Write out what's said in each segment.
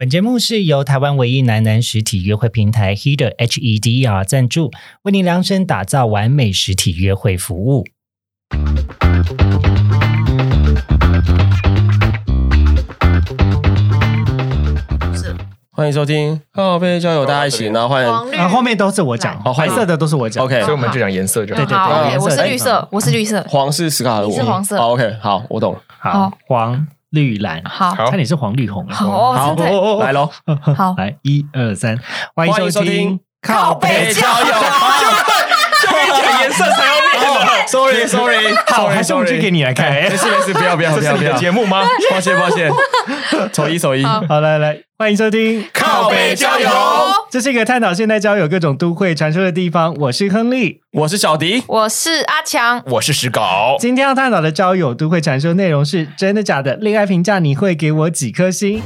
本节目是由台湾唯一男男实体约会平台 Heder HEDR 赞助，为您量身打造完美实体约会服务。欢迎收听靠背交友大家一起，然后欢迎，后面都是我讲，好欢迎白色的都是我讲。OK 所以我们就讲颜色就好。对对好，OK，颜色我是绿色，我是绿色。黄是史卡的我，是黄色好 OK，好，我懂了。好，黄绿蓝，好。好。差点是黄绿红。好来喽，好。来 一二三，欢迎收听收听靠北交友，就一讲颜色才要念的，Sorry Sorry，好，还是我们去给你来看。没事没事，不要不要 这是你的不要不要，节目吗？抱歉抱歉，丑一丑一，好好，来来，欢迎收听靠北交友这是一个探讨现代交友各种都会传说的地方。我是亨利，我是小迪，我是阿强，我是石稿，今天要探讨的交友都会传说内容是真的假的？恋爱评价你会给我几颗星？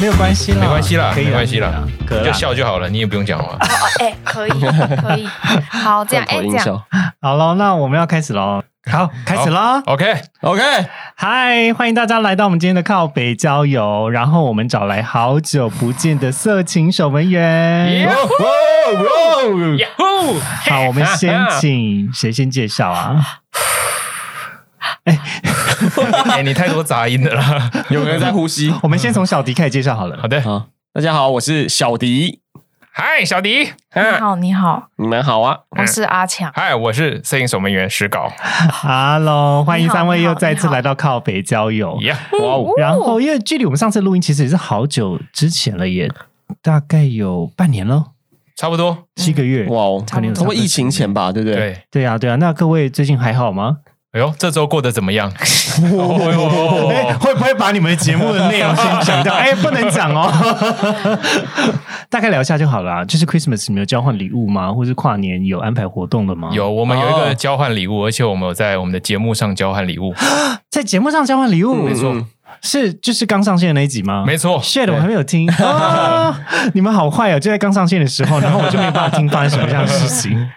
没有关系啦，没关系啦，可以没关系啦，可以就笑就好了，你也不用讲话。哦，哎，可以，可以，好，这样，哎，这样，好了，那我们要开始喽。好，开始喽！OK，，OK，嗨，欢迎大家来到我们今天的靠北郊游。然后我们找来好久不见的色情守门员。好，我们先请谁先介绍啊？哎，你太多杂音了啦。有人在呼吸。我们先从小迪开始介绍好了好。的，好，大家好，我是小迪，嗨，小迪，你嗯，好，你好，你们好啊，我是阿强，嗨，我是摄影守门员石稿。Hello，欢迎三位又再次来到靠北交友，耶，哇哦，然后，因为距离我们上次录音其实也是好久之前了，也大概有半年了，差不多。七个月。哇哦，可能有通过疫情前吧，对不对？对，对啊，对啊。那各位最近还好吗？哎呦，这周过得怎么样？会不会把你们节目的内容先讲掉？哎，不能讲哦。大概聊一下就好了啊。就是 Christmas 你们有交换礼物吗？或是跨年有安排活动的吗？，有，我们有一哦个交换礼物，而且我们有在我们的节目上交换礼物。在节目上交换礼物，嗯没错嗯是就是刚上线的那一集吗？没错 shit，我还没有听啊！你们好坏哦，就在刚上线的时候，然后我就没有办法听发生什么样的事情，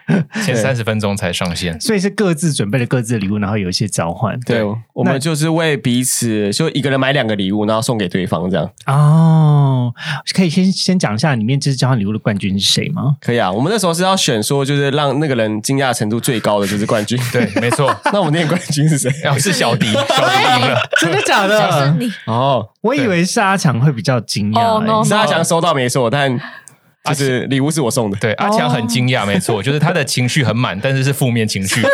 前三十分钟才上线。所以是各自准备了各自的礼物，然后有一些交换。对，我们就是为彼此，就一个人买两个礼物，然后送给对方，这样哦，可以先先讲一下里面这次交换礼物的冠军是谁吗？可以啊。我们那时候是要选说，就是让那个人惊讶程度最高的就是冠军。对，没错。那我们那个冠军是谁？要是小迪，小迪赢了。真的假的？你，哦，我以为是阿强会比较惊讶、是阿强收到没错，但就是礼物是我送的。对，阿强很惊讶，没错，就是他的情绪很满，但是是负面情绪。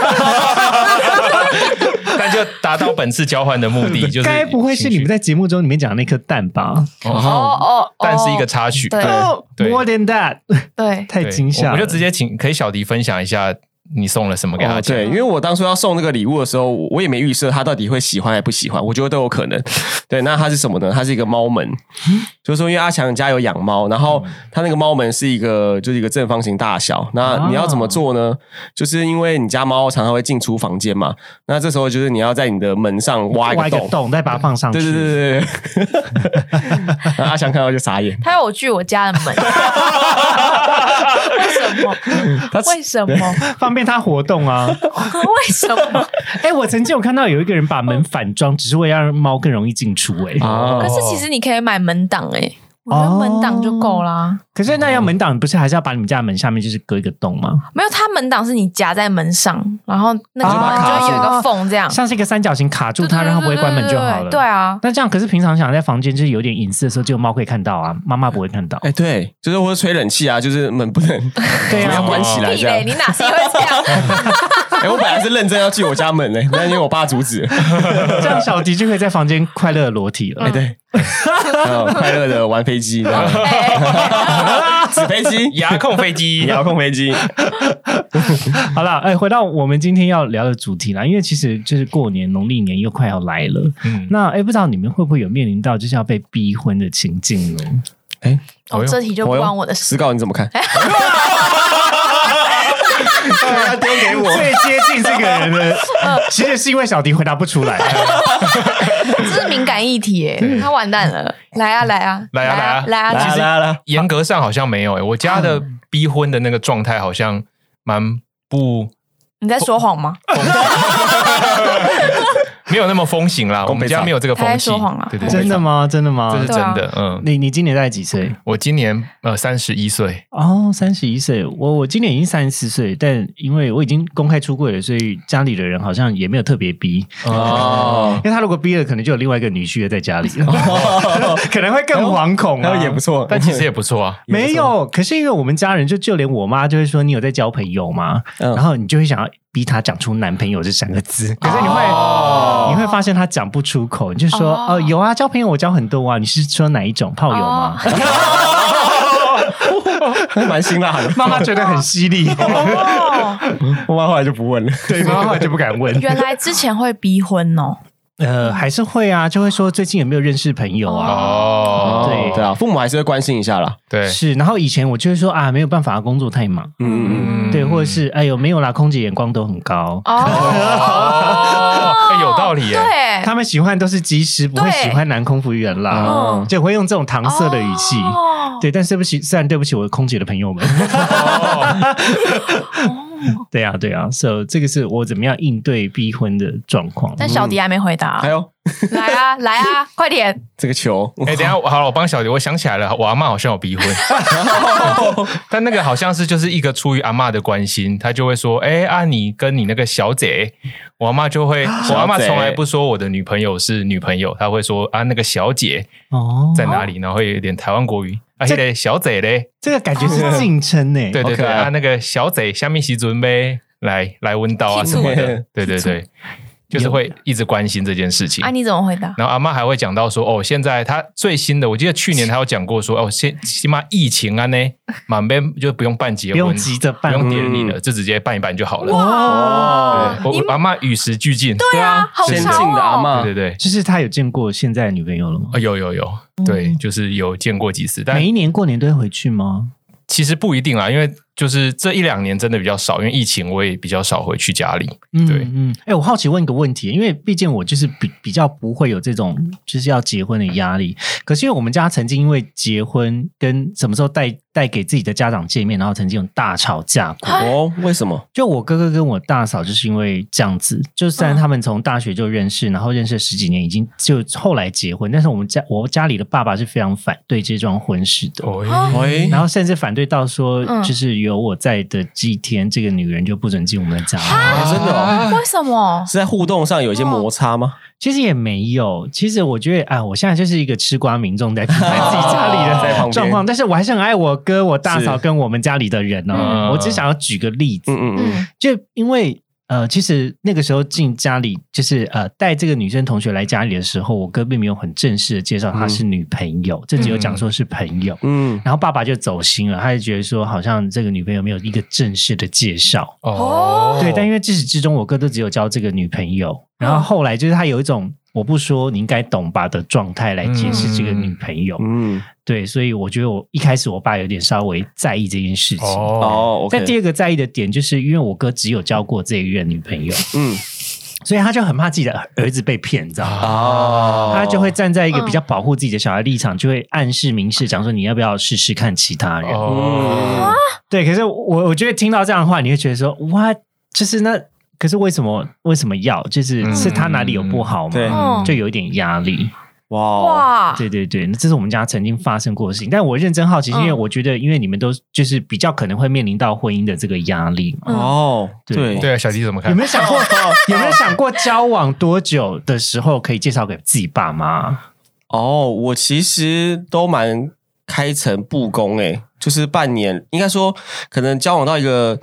但就达到本次交换的目的，就是该不会是你们在节目中里面讲的那颗蛋吧？哦。哦，哦，但是一个插曲。对。哦对，More than that，对，太对惊吓了。我就直接请可以小迪分享一下你送了什么给他哦，对，因为我当初要送那个礼物的时候，我也没预设他到底会喜欢还不喜欢，我觉得都有可能。对，那它是什么呢？它是一个猫门，就是说，因为阿强家有养猫，然后他那个猫门是一个就是一个正方形大小。那你要怎么做呢？就是因为你家猫常常会进出房间嘛，那这时候就是你要在你的门上挖一个洞。个洞，再把它放上去。对对对对对，阿强看到就傻眼。他要我锯我家的门，么？为什么？方便它活动啊。为什么？哎、我曾经有看到有一个人把门反装，只是为了让猫更容易进出、哎、啊可是其实你可以买门挡哎，我觉得门挡就够啦。可是那要门挡，不是还是要把你们家的门下面就是割一个洞吗？没有，它门挡是你夹在门上，然后那个就有一个缝这样，像是一个三角形卡住它，让它不会关门就好了。对。啊，那这样，可是平常想在房间就是有点隐私的时候，只有猫可以看到啊，妈妈不会看到。哎，对，就是或者吹冷气啊，就是门不能对啊要关起来这样。你哪是会这样？哎，我本来是认真要进我家门嘞，但因为我爸阻止了。这样小迪就可以在房间快乐地裸体了。哎，对，快乐的玩飞机，纸飞机、遥控飞机，遥控飞机。好了，哎，回到我们今天要聊的主题啦，因为其实就是过年，农历年又快要来了。嗯，那哎，不知道你们会不会有面临到就是要被逼婚的情境呢？哎，哦，这题就不关我的事。石膏你怎么看？要丢给我。最接近这个人的，其实是因为小迪回答不出来。这是敏感议题耶，他完蛋了！来啊来啊来啊来啊来啊！来其实来来，严格上好像没有诶、我家的逼婚的那个状态好像蛮不你在说谎吗？没有那么风行啦，我们家没有这个风气说谎啊。对对，真的？吗？真的吗这？是真的。嗯，你你今年大概几岁？我今年呃三十一岁，哦，三十一岁。我我今年已经三十四岁，但因为我已经公开出柜了，所以家里的人好像也没有特别逼。哦，因为他如果逼了，可能就有另外一个女婿在家里，可能会更惶恐啊。然后也不错，但其实也不错啊。没有，可是因为我们家人就就连我妈就会说你有在交朋友吗？嗯然后你就会想要逼他讲出男朋友这三个字，可是你会、哦你会发现他讲不出口，你就说哦哦有啊，交朋友我交很多啊，你是说哪一种炮友吗？蛮辛辣的。妈妈觉得很犀利，哦，我妈后来就不问了。对，妈妈后来就不敢问。原来之前会逼婚哦。呃，还是会啊，就会说最近有没有认识朋友啊？哦，对对啊，父母还是会关心一下啦。对，是，然后以前我就会说啊，没有办法，工作太忙，嗯嗯嗯，对，或者是哎呦没有啦，空姐眼光都很高，哦，有道理耶。对，他们喜欢都是机师，不会喜欢男空服员啦，嗯。就会用这种搪塞的语气。哦。对，但是对不起，虽然对不起我空姐的朋友们，哦 对啊，对啊，所以这个是我怎么样应对逼婚的状况。但小迪还没回答。还，有？来啊，来啊，快点！这个球，哎，等一下，好了，我帮小迪，我想起来了，我阿嬷好像有逼婚，但那个好像是就是一个出于阿嬷的关心，她就会说，哎啊，你跟你那个小姐，我阿嬷就会，我阿嬷从来不说我的女朋友是女朋友，她会说啊，那个小姐哦，在哪里，然后会有点台湾国语，啊，这那个小贼嘞，这个感觉是敬称呢。对对对，好可爱啊，那个小贼下面时准备来来问道啊什么的，对对对，就是会一直关心这件事情啊，。你怎么回答？然后阿妈还会讲到说，哦，现在他最新的，我记得去年他有讲过说，哦，现起码疫情啊呢，满边就不用办结婚，不用急着办不用典礼了，就直接办一办就好了。哦，对，我我阿妈与时俱进，对啊，好先潮进的阿哦！嬷对对对，就是他有见过现在的女朋友了吗？啊有有有，对，就是有见过几次，但每一年过年都会回去吗？其实不一定啦，因为就是这一两年真的比较少，因为疫情我也比较少回去家里。对嗯嗯，哎、我好奇问一个问题，因为毕竟我就是比比较不会有这种就是要结婚的压力，可是因为我们家曾经因为结婚跟什么时候带带给自己的家长见面，然后曾经有大吵架过。哦，为什么？就我哥哥跟我大嫂就是因为这样子，就虽然他们从大学就认识，然后认识了十几年，已经就后来结婚，但是我们家我家里的爸爸是非常反对这桩婚事的。哦，然后甚至反对到说，嗯就是有我在的几天，这个女人就不准进我们的家。哎真的哦，为什么？是在互动上有一些摩擦吗？其实也没有，其实我觉得啊，我现在就是一个吃瓜民众在自己家里 在旁边的状况，但是我还是很爱我哥、我大嫂跟我们家里的人哦。嗯我只想要举个例子，嗯嗯嗯，嗯，就因为呃，其实那个时候进家里，就是呃带这个女生同学来家里的时候，我哥并没有很正式的介绍她是女朋友，这只有讲说是朋友。嗯，然后爸爸就走心了，他就觉得说，好像这个女朋友没有一个正式的介绍。哦，对，但因为自始至终我哥都只有交这个女朋友，然后后来就是他有一种我不说你应该懂吧的状态来解释这个女朋友。嗯，对，所以我觉得我一开始我爸有点稍微在意这件事情。哦，哦，OK，但第二个在意的点，就是因为我哥只有交过这一任女朋友，嗯，所以他就很怕自己的儿子被骗，你知道吗？哦，他就会站在一个比较保护自己的小孩立场，就会暗示明示讲说你要不要试试看其他人。哦，对，可是我我觉得听到这样的话，你会觉得说哇，就是那可是为什么为什么要？就是、嗯是他哪里有不好吗？对嗯就有一点压力。哇对对对，那这是我们家曾经发生过的事情。但我认真好奇，是因为嗯我觉得，因为你们都就是比较可能会面临到婚姻的这个压力嘛。哦，对对，对啊，小弟怎么看有没？有想过？有没有想过交往多久的时候可以介绍给自己爸妈？哦，我其实都蛮开诚布公诶，就是半年，应该说可能交往到一个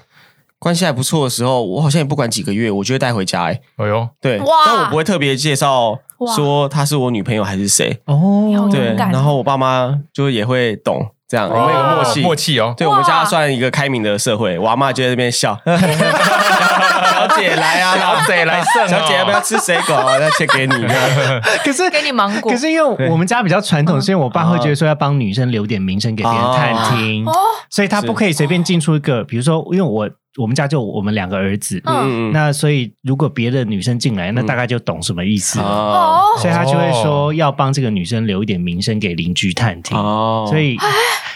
关系还不错的时候，我好像也不管几个月，我就会带回家诶。哎呦，对，但我不会特别介绍哇说她是我女朋友还是谁。哦。好对，然后我爸妈就也会懂这样，我们有个默契，默契哦，对我们家算一个开明的社会，我阿妈就在那边笑，小姐来啊，小姐来小姐要不要吃水果？那切给你。可是给你芒果。可是因为我们家比较传统，所以我爸会觉得说要帮女生留点名声给别人探听，哦，所以他不可以随便进出一个，比如说，因为我我们家就我们两个儿子，嗯。嗯那所以如果别的女生进来，那大概就懂什么意思。了。哦。哦，所以他就会说要帮这个女生留一点名声给邻居探听，哦。所以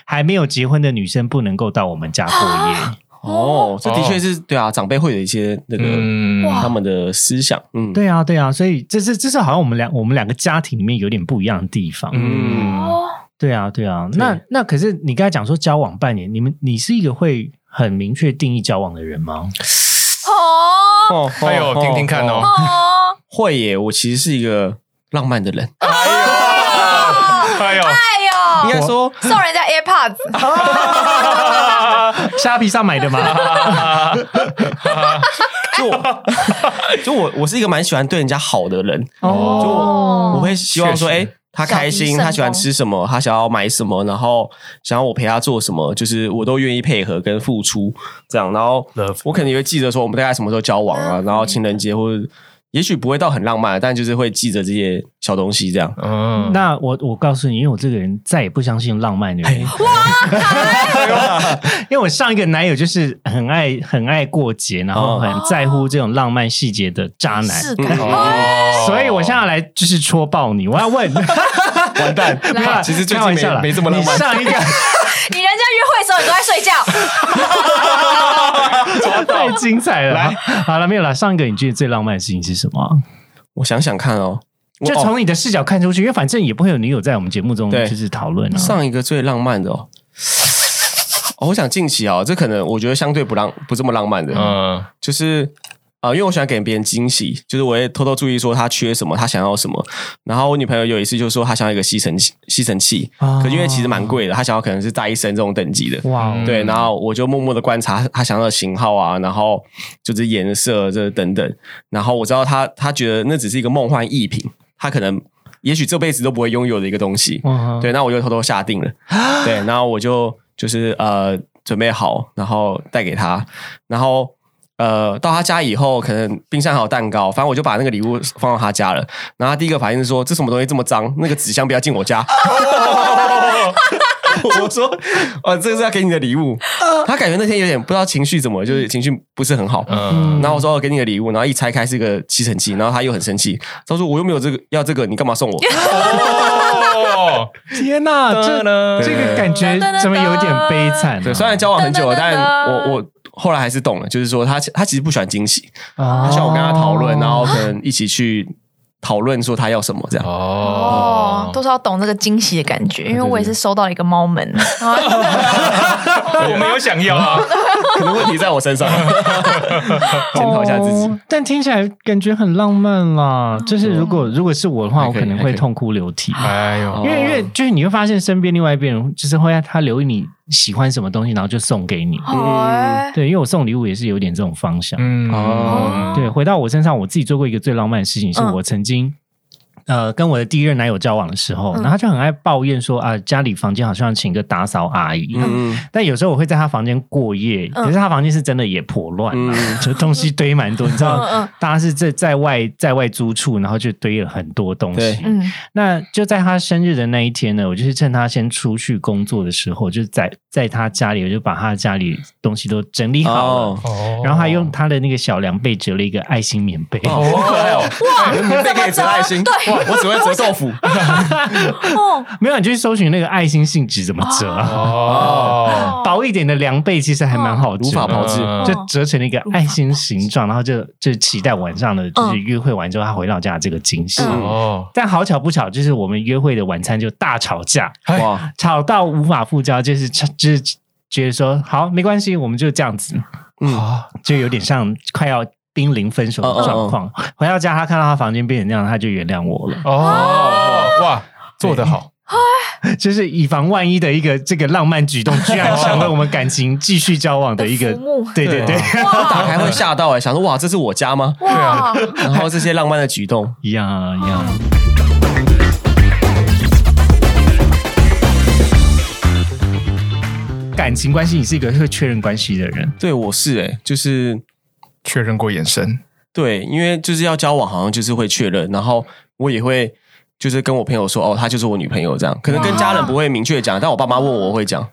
还没有结婚的女生不能够到我们家过夜。哦，这的确是对啊，长辈会有一些那个嗯，他们的思想，嗯，对啊，对啊，所以这是这是好像我们两我们两个家庭里面有点不一样的地方。嗯，哦，对啊，对啊。那那可是你刚才讲说交往半年，你们你是一个会很明确定义交往的人吗？哦。哦 哎呦听听看哦。哦，会耶，我其实是一个浪漫的人，哎呦，哎呦，应该说送人家 AirPods，虾皮上买的吗？就我就我我是一个蛮喜欢对人家好的人，哦。就我我会希望说，哎、他开心，他喜欢吃什么，他想要买什么，然后想要我陪他做什么，就是我都愿意配合跟付出这样。然后我肯定会记得说我们大概什么时候交往啊，然后情人节或者也许不会到很浪漫，但就是会记着这些小东西这样。嗯，那我我告诉你，因为我这个人再也不相信浪漫的人，因为我上一个男友就是很爱很爱过节，然后很在乎这种浪漫细节的渣男，哦。所以我现在要来就是戳爆你，我要问，完蛋。没有啦 其实最近开玩笑啦。没没这么浪漫。你上一个 你人家约会的时候你都在睡觉，太精彩了，来，好了没有了？上一个你觉得最浪漫的事情是什么？啊？我想想看哦，就从你的视角看出去，因为反正也不会有女友在我们节目中对。就是讨论啊。上一个最浪漫的哦。哦，我想近期哦，这可能我觉得相对不浪不这么浪漫的，嗯，就是啊、呃因为我喜欢给别人惊喜，就是我会偷偷注意说他缺什么，他想要什么。然后我女朋友有一次就说她想要一个吸尘器，吸尘器，哦可是因为其实蛮贵的，她想要可能是戴森这种等级的。哇对，然后我就默默的观察她想要的型号啊，然后就是颜色这等等，然后我知道她她觉得那只是一个梦幻逸品，她可能也许这辈子都不会拥有的一个东西。嗯，对，那我就偷偷下定了。对，然后我就就是呃准备好，然后带给他，然后呃到他家以后，可能冰箱还有蛋糕，反正我就把那个礼物放到他家了。然后他第一个反应是说：“这什么东西这么脏？那个纸箱不要进我家。”我说：“哦，这个是要给你的礼物。”他感觉那天有点不知道情绪怎么，就是情绪不是很好。嗯，然后我说：“我给你的礼物。”然后一拆开是一个吸尘器，然后他又很生气，他说：“我又没有这个要这个，你干嘛送我？” 哦，天哪，这呢这个感觉怎么有点悲惨啊？对，虽然交往很久了，但我我后来还是懂了，就是说他他其实不喜欢惊喜，哦他希望我跟他讨论，然后可能一起去讨论说他要什么这样。哦，都是要懂这个惊喜的感觉，因为我也是收到了一个猫门，我没有想要啊，可能问题在我身上，检讨一下自己。哦。但听起来感觉很浪漫啦。就是如果如果是我的话，我可能会痛哭流涕。哎呦，因为因为就是你会发现身边另外一边人就是会让他留意你喜欢什么东西，然后就送给你。哎对，因为我送礼物也是有点这种方向。嗯，哦对，回到我身上，我自己做过一个最浪漫的事情，是嗯我曾经。呃，跟我的第一任男友交往的时候，然后他就很爱抱怨说啊，家里房间好像要请个打扫阿姨。嗯。但有时候我会在他房间过夜，嗯。可是他房间是真的也破乱啊，嗯。就东西堆蛮多。你知道大家是在在外在外租处，然后就堆了很多东西。嗯，那就在他生日的那一天呢，我就是趁他先出去工作的时候，就在在他家里，我就把他家里东西都整理好了。然后还用他的那个小凉被折了一个爱心棉被，好可爱哦！哇，棉被可以折爱心，哇，我只会折豆腐。哦，没有，你就去搜寻那个爱心信纸怎么折啊？哦，薄一点的凉被其实还蛮好无法炮制。嗯就折成了一个爱心形状，然后就就期待晚上的，就是约会完之后他回到家的这个惊喜。嗯。哦，但好巧不巧，就是我们约会的晚餐就大吵架，哎。哇，吵到无法复交，就是就是觉得说好没关系，我们就这样子，嗯，啊，就有点像快要濒临分手的状况。回到家，他看到他房间变成那样，他就原谅我了，哦，哇，做得好，就是以防万一的一个这个浪漫举动，居然成了我们感情继续交往的一个对对对，打开会吓到哎，想说哇，这是我家吗？对啊，然后这些浪漫的举动，一样啊一样。感情关系，你是一个会确认关系的人，对我是哎，就是确认过眼神，对，因为就是要交往，好像就是会确认，然后我也会就是跟我朋友说，哦，她就是我女朋友这样，可能跟家人不会明确讲，但我爸妈问我，我会讲。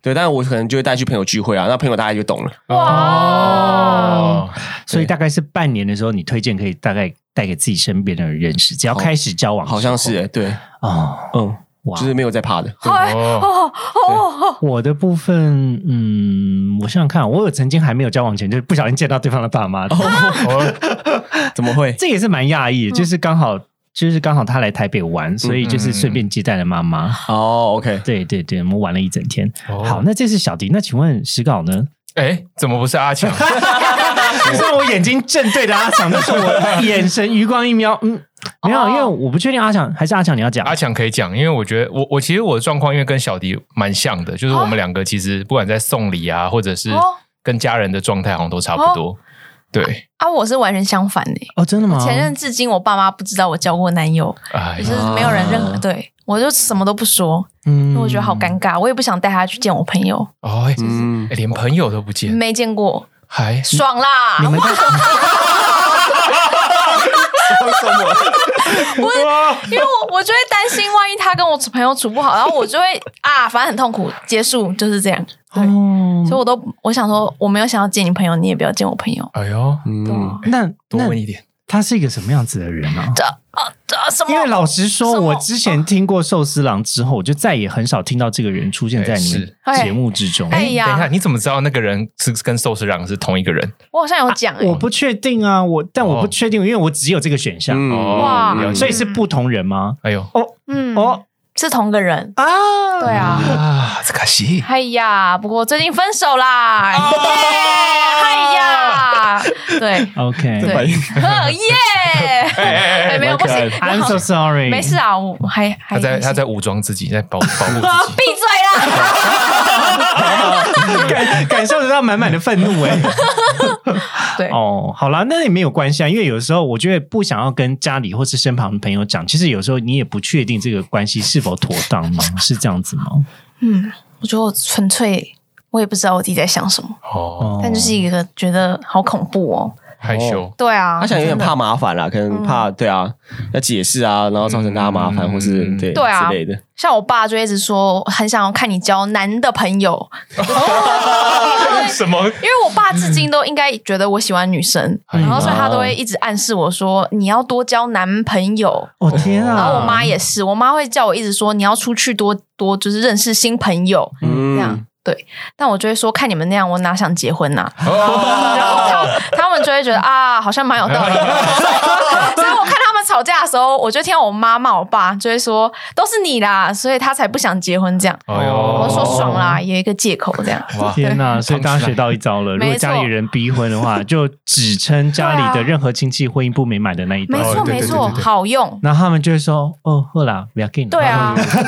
对，但是我可能就会带去朋友聚会啊，那朋友大概就懂了。哇，所以大概是半年的时候，你推荐可以大概带给自己身边的人认识，只要开始交往好像是哎、对，哦。嗯，哇就是没有在怕的。哎哦哦哦哦，我的部分，嗯，我想想看，我有曾经还没有交往前，就是不小心见到对方的爸妈，哦 怎么会？这也是蛮讶异的，就是刚好就是刚好他来台北玩，所以就是顺便接待了妈妈。哦，OK，对对对，我们玩了一整天。哦好，那这是小迪，那请问石稿呢？哎，怎么不是阿强？虽然我眼睛正对着阿强，但是我眼神余光一瞄，嗯，没有，哦。因为我不确定阿强还是阿强你要讲。阿强可以讲，因为我觉得我我其实我的状况，因为跟小迪蛮像的，就是我们两个其实不管在送礼啊，或者是哦。跟家人的状态，好像都差不多。对，啊，我是完全相反的。哦，真的吗？前任至今我爸妈不知道我交过男友，哎就，是没有人任何对。我就什么都不说，嗯。因为我觉得好尴尬，我也不想带他去见我朋友，哦，哎嗯。哎连朋友都不见，没见过，还爽啦！你们不是 因为我我就会担心，万一他跟我朋友处不好，然后我就会啊，反正很痛苦，结束就是这样。对，哦所以我都我想说，我没有想要见你朋友，你也不要见我朋友。哎呦，嗯，那那多问一点，他是一个什么样子的人啊？这啊什么？因为老实说，我之前听过寿司郎之后，我就再也很少听到这个人出现在你节目之中。哎呀。等一下，你怎么知道那个人是跟寿司郎是同一个人？我好像有讲、欸，我不确定啊，我但我不确定，因为我只有这个选项，嗯。哦哇所以是不同人吗？哎呦。哦嗯。哦。是同个人。啊，对啊，啊，这可惜。哎呀，不过最近分手啦！哎呀，对，OK，对，耶！哎，没有不行蛮可，I'm so sorry，没事啊，我还还他在他在武装自己，在保保护自己。闭嘴啦！感感受得到满满的愤怒哎。对，哦，好啦，那也没有关系啊，因为有时候我觉得不想要跟家里或是身旁的朋友讲，其实有时候你也不确定这个关系是否妥当吗？是这样子吗？嗯，我觉得我纯粹，我也不知道我自己在想什么，哦，哦但就是一个觉得好恐怖哦。害羞。对啊，他想有点怕麻烦啦，可能怕对啊，要解释啊，然后造成大家麻烦，嗯或是对对啊之类的。像我爸就一直说，很想要看你交男的朋友，什么？因为我爸至今都应该觉得我喜欢女生，哎然后所以他都会一直暗示我说你要多交男朋友。哦天啊！然后我妈也是，我妈会叫我一直说你要出去多多就是认识新朋友，嗯这样对。但我就会说看你们那样，我哪想结婚呐、然后哦，他他们就会觉得啊，好像蛮有道理 吵架的时候，我就听到我妈骂我爸，就会说都是你啦，所以他才不想结婚这样。哎呦，我说爽啦，有一个借口这样。哇，天呐！所以大家学到一招了，如果家里人逼婚的话，就只称家里的任何亲戚婚姻不美满的那一段。没错对对没错，对对对好用。那他们就会说：“哦，好啦，不要给你。”对啊，真的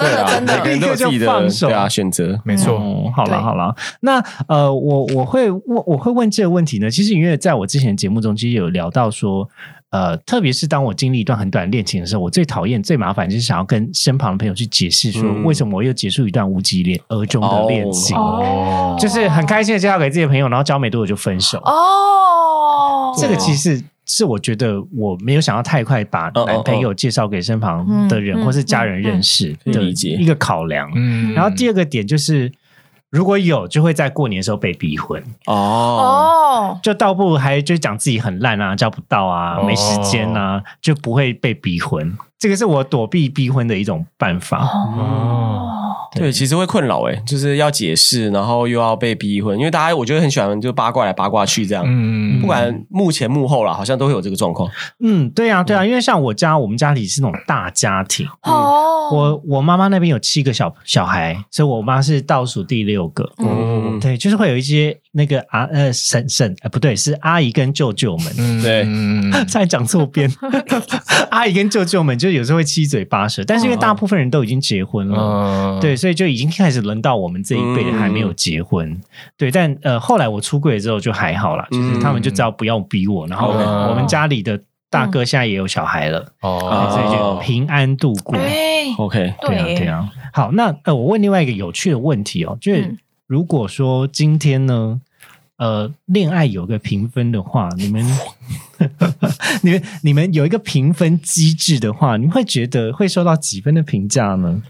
真的真每个的人都有自己立刻就放手的对啊选择。没错，哦，好了好了，那呃，我我会问我会问这个问题呢，其实因为在我之前的节目中，其实有聊到说，呃，特别是当我经历一段很短的恋情的时候，我最讨厌、最麻烦就是想要跟身旁的朋友去解释说，嗯。为什么我又结束一段无疾恋而终的恋情，哦。就是很开心的介绍给自己的朋友，然后交没多久就分手。哦，这个其实是我觉得我没有想要太快把男朋友介绍给身旁的人或是家人认识的一个考量。嗯。然后第二个点就是，如果有，就会在过年的时候被逼婚，哦，哦，就倒不如还就讲自己很烂啊，交不到啊，哦。没时间啊，就不会被逼婚。这个是我躲避逼婚的一种办法。哦，对，其实会困扰哎，就是要解释，然后又要被逼婚，因为大家我觉得很喜欢就八卦来八卦去这样，嗯不管幕前幕后啦，好像都会有这个状况。嗯，对啊，对啊，因为像我家，我们家里是那种大家庭，哦，我我妈妈那边有七个小小孩，所以我妈是倒数第六个。嗯，对，就是会有一些那个啊呃婶婶呃不对是阿姨跟舅舅们，嗯对。嗯 差点讲错边，阿姨跟舅舅们就有时候会七嘴八舌，但是因为大部分人都已经结婚了。嗯，对，所以就已经开始轮到我们这一辈的还没有结婚。对，但呃，后来我出柜之后就还好啦，就是他们就知道不要逼我，然后嗯我们家里的大哥现在也有小孩了，所以就平安度过。哎，OK，对啊，对啊。好，那呃，我问另外一个有趣的问题哦，就是嗯如果说今天呢，呃，恋爱有个评分的话，你们 你们你们有一个评分机制的话，你会觉得会受到几分的评价呢？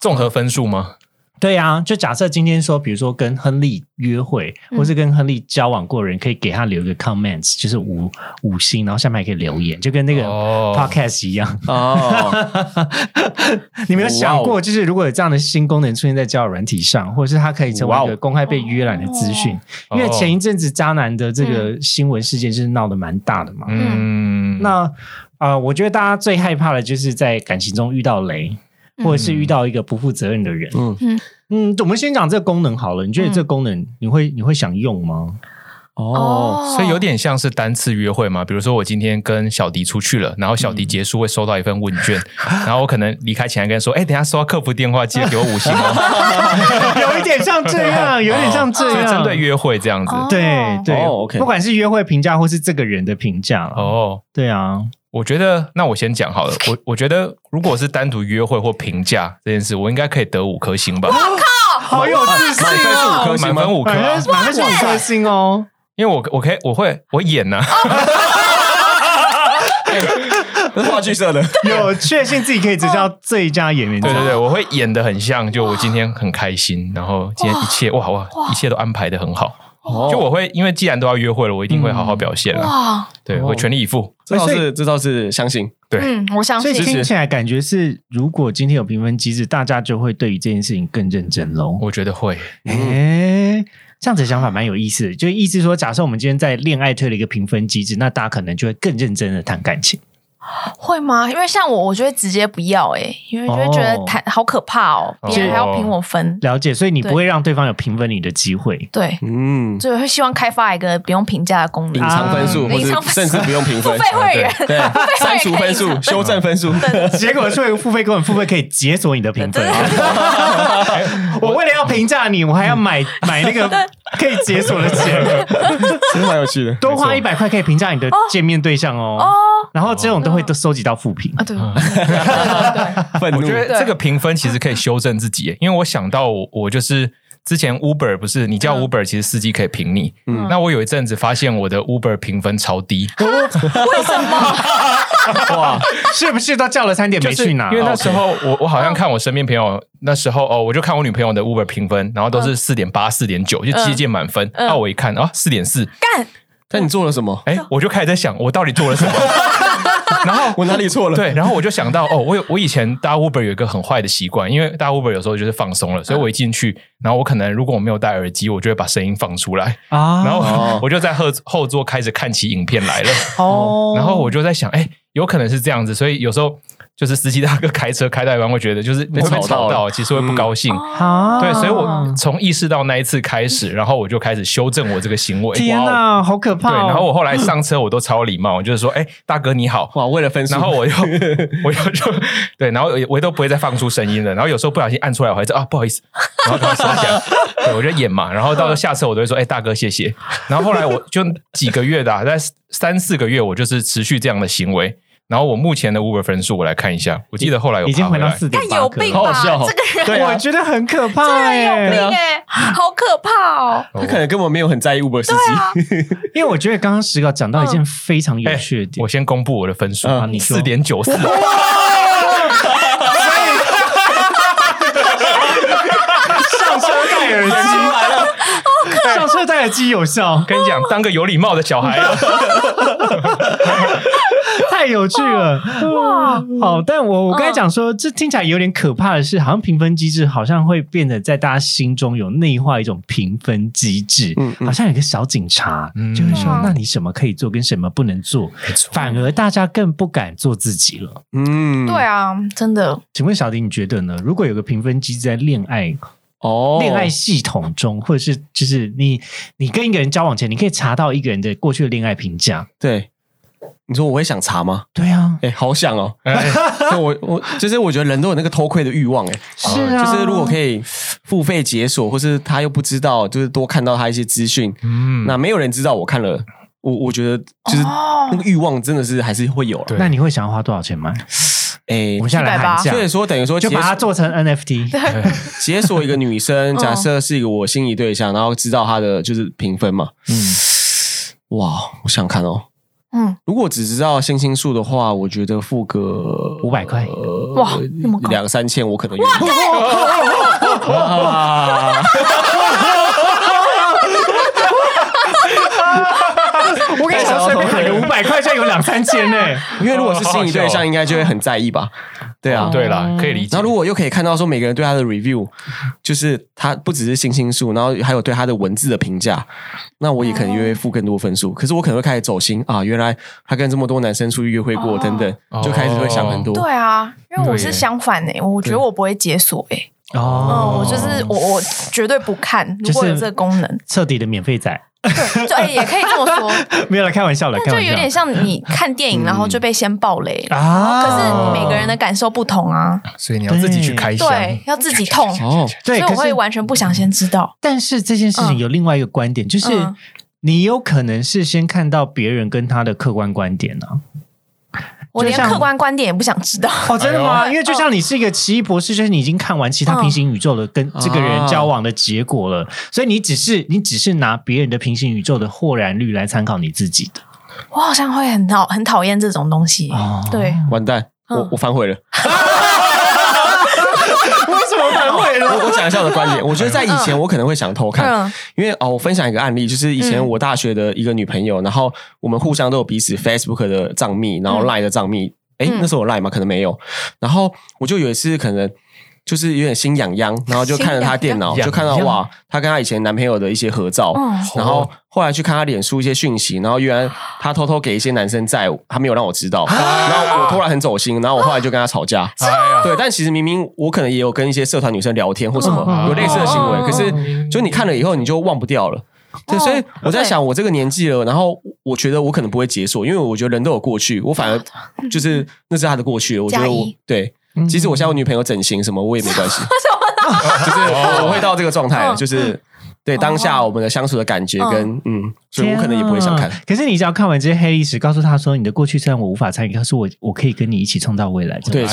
综合分数吗？对啊，就假设今天说，比如说跟亨利约会，嗯。或是跟亨利交往过的人，可以给他留一个 comments，就是五五星，然后下面还可以留言，就跟那个哦。podcast 一样。哦，你没有想过，就是如果有这样的新功能出现在交友软体上，或者是它可以成为一个公开被约览的资讯？哦。因为前一阵子渣男的这个新闻事件是闹得蛮大的嘛。嗯，那呃，我觉得大家最害怕的就是在感情中遇到雷，或者是遇到一个不负责任的人。嗯嗯嗯，我们先讲这个功能好了。你觉得这个功能你会你会想用吗？哦，所以有点像是单次约会嘛。比如说我今天跟小迪出去了，然后小迪结束会收到一份问卷，然后我可能离开前还跟他说：“哎，等一下收到客服电话，记得给我五星哦。有一点像这样，有一点像”这所以样。针对约会这样子。哦对对、哦，OK 不管是约会评价或是这个人的评价哦，哦，对啊，我觉得那我先讲好了。我我觉得如果是单独约会或评价这件事，我应该可以得五颗星吧？我靠好有自信满分五哦，颗星吗满分五颗啊、满分五颗星哦。因为我我可以我会我演呐、这是话剧社的，有确信自己可以执教最佳演员奖。对对对，我会演的很像，就我今天很开心，然后今天一切哇哇，一切都安排的很好。哦就我会，因为既然都要约会了，我一定会好好表现了。哇，对，我会全力以赴。这倒是这倒是相信，对嗯，我相所以信听起来感觉是，如果今天有评分机制，大家就会对于这件事情更认真喽。我觉得会，诶，这样子的想法蛮有意思的，就意思说，假设我们今天在恋爱推了一个评分机制，那大家可能就会更认真的谈感情。会吗？因为像我，我就会直接不要哎、因为就会觉得哦。好可怕哦，别人还要评我分，了解，所以你不会让对方有评分你的机会。对，嗯，所以我会希望开发一个不用评价的功能。隐能。藏分数，隐藏分甚至不用评分。付，费会员，对，删除分数修正分数，结果作为付费功能，付费可以解锁你的评分。我为了要评价你，我还要买买那个可以解锁的钱，其实蛮有趣的。多花一百块可以评价你的见面对象哦。哦。然后这种都会都收集到负评啊，。对对对对，愤怒 我觉，得这个评分其实可以修正自己，因为我想到我我就是之前 Uber 不是你叫嗯 Uber，其实司机可以评你。嗯那我有一阵子发现我的 Uber 评分超低，为什么？哇，是不是都叫了餐点就是没去拿？因为那时候我我好像嗯看我身边朋友那时候哦，我就看我女朋友的 Uber 评分，然后都是四点八、四点九，就接近满分。嗯那我一看啊，四点四，干但你做了什么？哎，我就开始在想，我到底做了什么？然后我哪里错了？对，然后我就想到，哦，我有我以前搭 Uber 有一个很坏的习惯，因为搭 Uber 有时候就是放松了，所以我一进去，然后我可能如果我没有戴耳机，我就会把声音放出来，啊，然后哦。我就在后后座开始看起影片来了，哦。然后我就在想，哎，有可能是这样子，所以有时候就是司机大哥开车开到一半会觉得就是被吵到吵到，其实会不高兴。啊对，所以我从意识到那一次开始，然后我就开始修正我这个行为。天哪，好可怕对，哦！然后我后来上车我都超礼貌，我就是说，哎，大哥你好，哇，为了分数，然后我又 我又就对，然后我都不会再放出声音了。然后有时候不小心按出来，我还是啊不好意思，然后赶快收起来。对，我就演嘛。然后到了下车，我都会说，哎，大哥谢谢。然后后来我就几个月的、啊，在三四个月，我就是持续这样的行为。然后我目前的 Uber 分数，我来看一下，我记得后来有已经回到四点干八有病吧？好好笑。哦这个人，啊。我觉得很可怕这个人有哎病，哎，好可怕哦！他可能根本没有很在意 Uber 司机，因为我觉得刚刚石稿讲到一件非常有趣的点。我，先公布我的分数，啊你说。四点九四。上车戴耳机，上车戴耳机有效，跟你讲，当个有礼貌的小孩啊。太有趣了。哇！好，但我我刚才讲说，这听起来有点可怕的是，好像评分机制好像会变得在大家心中有内化一种评分机制，嗯嗯。好像有个小警察嗯。就会说嗯，那你什么可以做，跟什么不能做，反而大家更不敢做自己了。嗯，对啊，真的，请问小迪，你觉得呢？如果有个评分机制在恋爱哦，恋爱系统中，或者是就是你你跟一个人交往前，你可以查到一个人的过去的恋爱评价。对，你说我会想查吗？对啊，哎，好想哦，我我就是我觉得人都有那个偷窥的欲望，哎，是啊，就是如果可以付费解锁，或是他又不知道，就是多看到他一些资讯，嗯。那没有人知道我看了，我我觉得就是哦。那个欲望真的是还是会有了。那你会想要花多少钱买？哎我们，现在来喊价。所，以说等于说就解把它做成 NFT。解锁一个女生，假设是一个我心仪对象，然后知道她的就是评分嘛。嗯，哇，我想想看哦，嗯，如果只知道星星数的话，我觉得付个五百块呃哇那么高。两三千我可能愿意。我跟你讲，随便喊个五百块，现在有两三千呢。因为如果是心仪对象，应该就会很在意吧？对啊，对啦，可以理解。然后如果又可以看到说每个人对他的 review，就是他不只是星星数，然后还有对他的文字的评价，那我也可能就会付更多分数。可是我可能会开始走心啊，原来他跟这么多男生出去约会过，等等，就开始会想很多。对啊，因为我是相反诶，我觉得我不会解锁诶。嗯，哦我就是我我绝对不看，如果有这个功能，彻底的免费仔，对，就哎也可以这么说，没有了，开玩笑的，开玩笑。那就有点像你看电影，然后就被先爆雷了。啊，可是每个人的感受不同啊，所以你要自己去开箱。对，要自己痛，哦，对，所以我会完全不想先知道。但是这件事情嗯有另外一个观点，就是嗯你有可能是先看到别人跟他的客观观点啊。我连客观观点也不想知道。哦，真的吗？因为就像你是一个奇异博士，就是你已经看完其他平行宇宙的跟这个人交往的结果了，所以你只是你只是拿别人的平行宇宙的豁然率来参考你自己的。我好像会很讨很讨厌这种东西哦。对，完蛋，我嗯我反悔了。我我讲一下我的观点，我觉得在以前我可能会想偷看，嗯。因为哦，我分享一个案例，就是以前嗯。我大学的一个女朋友，然后我们互相都有彼此 Facebook 的账密，然后嗯。Line 的账密，诶，嗯。那时候我 Line 吗？可能没有。然后我就有一次可能。就是有点心痒痒，然后就看着她电脑，就看到哇，她跟她以前男朋友的一些合照，嗯然后后来去看她脸书一些讯息，然后原来她偷偷给一些男生在，她没有让我知道，然后我突然很走心，然后我后来就跟她吵架，对，但其实明明我可能也有跟一些社团女生聊天或什么、嗯。有类似的行为，嗯可是就你看了以后你就忘不掉了。所以我在想，我这个年纪了，然后我觉得我可能不会解锁，因为我觉得人都有过去，我反而就是那是他的过去。我觉得我对，嗯即使我现在我女朋友整形什么，我也没关系，就是我会到这个状态就是对当下我们的相处的感觉跟嗯，所以我可能也不会想看。啊。可是你只要看完这些黑历史，告诉他说你的过去虽然我无法参与，但是我我可以跟你一起创造未来。这对。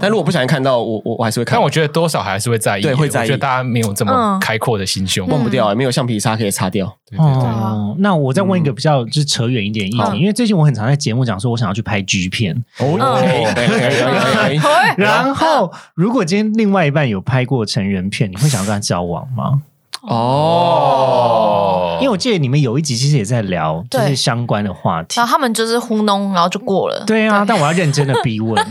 但如果不小心看到，我我我还是会看。但。我觉得多少还是会在意，对会在意。我觉得大家没有这么嗯。开阔的心胸。忘不掉，没有橡皮擦可以擦掉。对对对，哦，那我再问一个比较就是扯远一点的议题，嗯。因为最近我很常在节目讲说，我想要去拍 G 片，哦，嗯。可以可以可以可以可以哎。然后 如果今天另外一半有拍过成人片，你会想要跟他交往吗？哦，因为我记得你们有一集其实也在聊，就对是相关的话题然。后他们就是糊弄，然后就过了。对啊，但我要认真的逼问。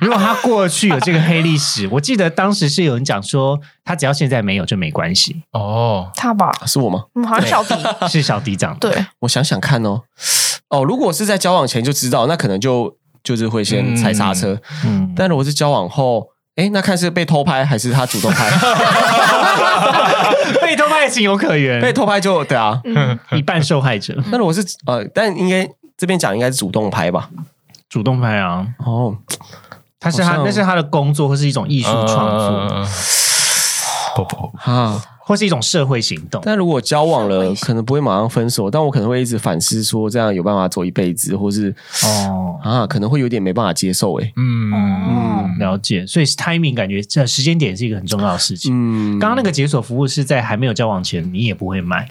如果他过去有这个黑历史，我记得当时是有人讲说，他只要现在没有就没关系，哦，他吧，是我吗？嗯，好像小迪。是小迪讲的。对，我想想看哦，哦，如果是在交往前就知道，那可能就就是会先踩刹车。嗯，但如果是交往后，哎，那看是被偷拍还是他主动拍？被偷拍情有可原，被偷拍就对啊。嗯，一半受害者。但是我是呃，但应该这边讲应该是主动拍吧？主动拍啊，哦，他是他好像那是他的工作，或是一种艺术创作，嗯不不，啊，或是一种社会行动。但如果交往了，可能不会马上分手，但我可能会一直反思说，这样有办法走一辈子，或是哦，啊，可能会有点没办法接受。哎，嗯，嗯，了解，所以 timing 感觉这时间点是一个很重要的事情。嗯，刚刚那个解锁服务是在还没有交往前，你也不会买。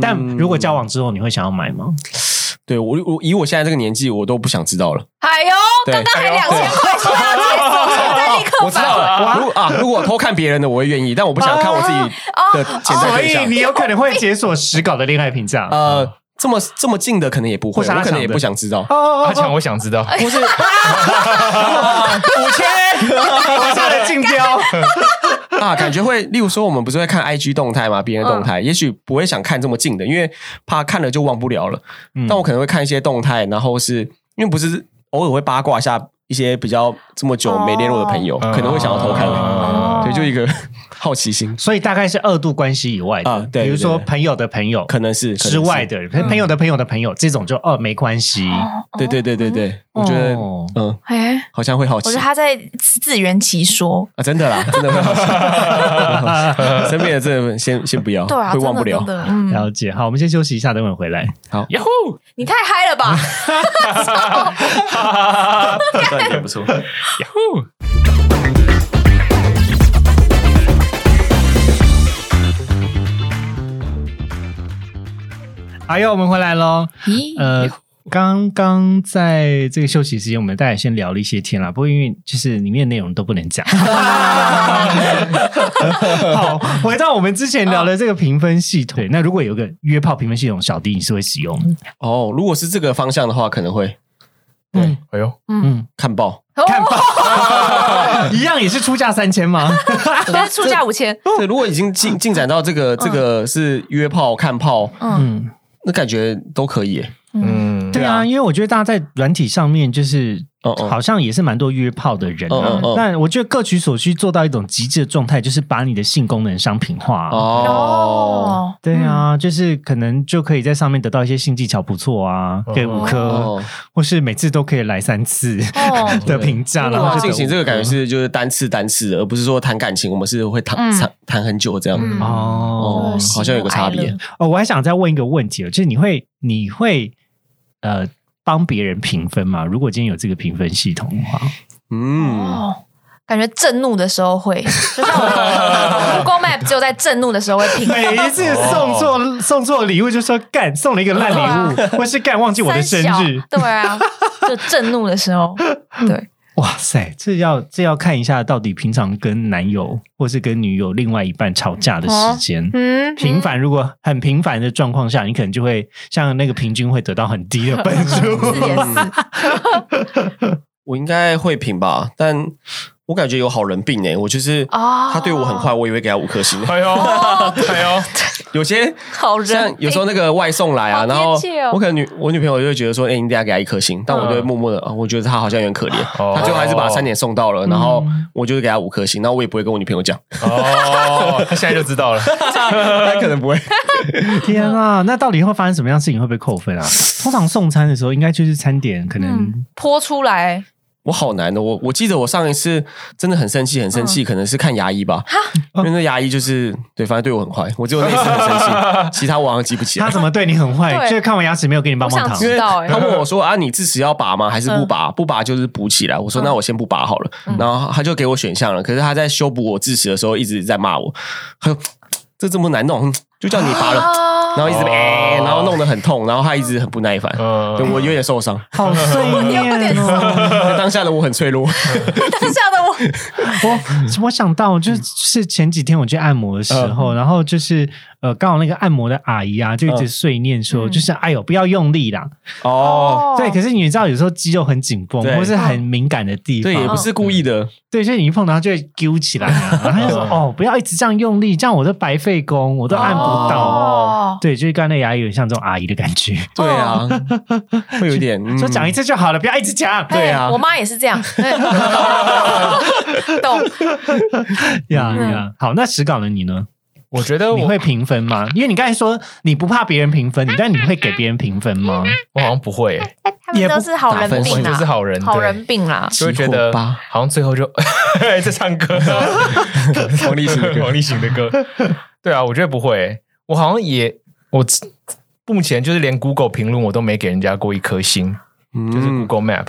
但如果交往之后，你会想要买吗？对我我以我现在这个年纪，我都不想知道了。哎呦，对刚刚还两千块，现在要解锁，现在立刻我知道了，如果啊，如果偷看别人的，我会愿意，但我不想看我自己的潜在所以。你有可能会解锁实稿的恋爱评价。呃，这么这么近的可能也不会，我可能也不想知道。哦阿强，我想知道，不是五千，我下的竞标。啊，感觉会，例如说，我们不是会看 IG 动态嘛？别人的动态，也许不会想看这么近的，因为怕看了就忘不了了。嗯但我可能会看一些动态，然后是因为不是偶尔会八卦一下一些比较这么久没联络的朋友，嗯可能会想要偷看。嗯对，就一个 好奇心，所以大概是二度关系以外的，啊对比如说对对朋友的朋友，可能是之外的人，朋友的朋友的朋友，这种就哦没关系。对对对对对，我觉得哦嗯，哎，好像会好奇我觉得他在自圆其说。啊，真的啦，真的会好奇。身边的真的先先不要，对啊，会忘不了真的真。的，嗯，了解，好，我们先休息一下，等会儿回来。好，呀呼，你太嗨了吧？这段也不错。呀呼，哎呦，我们回来喽。咦，呃，刚刚在这个休息时间，我们大概先聊了一些天啦，不过因为就是里面内容都不能讲。好，回到我们之前聊的这个评分系统，对，那如果有个约炮评分系统，小弟你是会使用？的？哦，如果是这个方向的话，可能会。嗯。哎呦，嗯，看报。看报。一样也是出价三千吗？现在出价五千，对，如果已经进进展到这个这个是约炮看炮，嗯。嗯，那感觉都可以耶。嗯，对啊，因为我觉得大家在软体上面就是好像也是蛮多约炮的人啊。但我觉得各取所需，做到一种极致的状态，就是把你的性功能商品化。哦，对啊，就是可能就可以在上面得到一些性技巧不错啊，给五颗，哦，或是每次都可以来三次哦。的评价，然然后进行这个感觉是就是单次单次的，而不是说谈感情，我们是会谈嗯。谈谈很久这样。嗯。哦。哦，好像有个差别。哦，我还想再问一个问题哦，就是你会你会呃帮别人评分嘛？如果今天有这个评分系统的话，嗯，哦，感觉震怒的时候会，就像我 Google Map 只有在震怒的时候会评。每一次送错、送错礼物就说干送了一个烂礼物，或是干忘记我的生日，对啊，就震怒的时候，对，哇塞，这要这要看一下到底平常跟男友或是跟女友另外一半吵架的时间。嗯，频繁，如果很频繁的状况下，你可能就会像那个平均会得到很低的分数。我应该会平吧，但我感觉有好人病哎，我就是哦他对我很坏，我也会给他五颗星。哎呦，哎呦，有些好人像有时候那个外送来啊，然后我可能女我女朋友就会觉得说，哎，你等一下给他一颗星，但我就会默默的，啊我觉得他好像有点可怜，哦他最后还是把餐点送到了，然后我就给他五颗星，然后我也不会跟我女朋友讲，哦，他现在就知道了。他可能不会。天啊，那到底会发生什么样的事情会被扣分啊？通常送餐的时候，应该就是餐点可能、嗯泼出来，我好难的，我我记得我上一次真的很生气，很生气，可能是看牙医吧，因为那牙医就是对，反正对我很坏，我只有那一次很生气，其他我好像记不起来他。怎么对你很坏？对就是看完牙齿没有给你棒棒糖他问我说啊，你智齿要拔吗？还是不拔？不拔就是补起来。我说那我先不拔好了。然后他就给我选项了。可是他在修补我智齿的时候一直在骂我，他说这这么难弄，就叫你拔了。啊然后一直哦哎，然后弄得很痛，然后他一直很不耐烦，我有点受伤。好碎念哦！当下的我很脆弱，当下的我，我我想到就是前几天我去按摩的时候，然后就是呃，刚好那个按摩的阿姨啊，就一直碎念说，嗯。就是哎呦不要用力啦。哦，对，可是你知道有时候肌肉很紧绷，或是很敏感的地方，对，也不是故意的。对，所以你一碰到它就会揪起来啊。然后他就说哦，不要一直这样用力，这样我都白费工，我都按不到。哦，对，就是刚才那阿姨有点像这种阿姨的感觉，对啊，会有一点嗯。说讲一次就好了，不要一直讲。对啊。哎我妈也是这样，对。懂，呀嗯。呀，好，那石稿的你呢？我觉得我你会评分吗？因为你刚才说你不怕别人评分，你但你会给别人评分吗？我好像不会，欸他们都是好人病啊，我就是好人，好人病啦，就会觉得好像最后就 在唱歌，王力行的歌王力行的歌。对啊，我觉得不会欸，我好像也我目前就是连 Google 评论我都没给人家过一颗星，就是嗯 Google Map。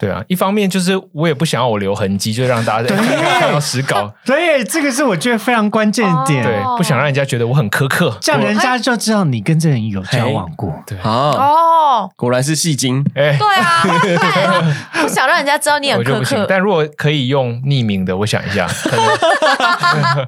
对啊，一方面就是我也不想要我留痕迹，就让大家在看到实稿，对，这个是我觉得非常关键点。对，不想让人家觉得我很苛刻。这样人家就知道你跟这人有交往过。对，啊，哦，果然是戏精。哎，对啊，不想让人家知道你很苛我就不行。刻，但如果可以用匿名的，我想一下，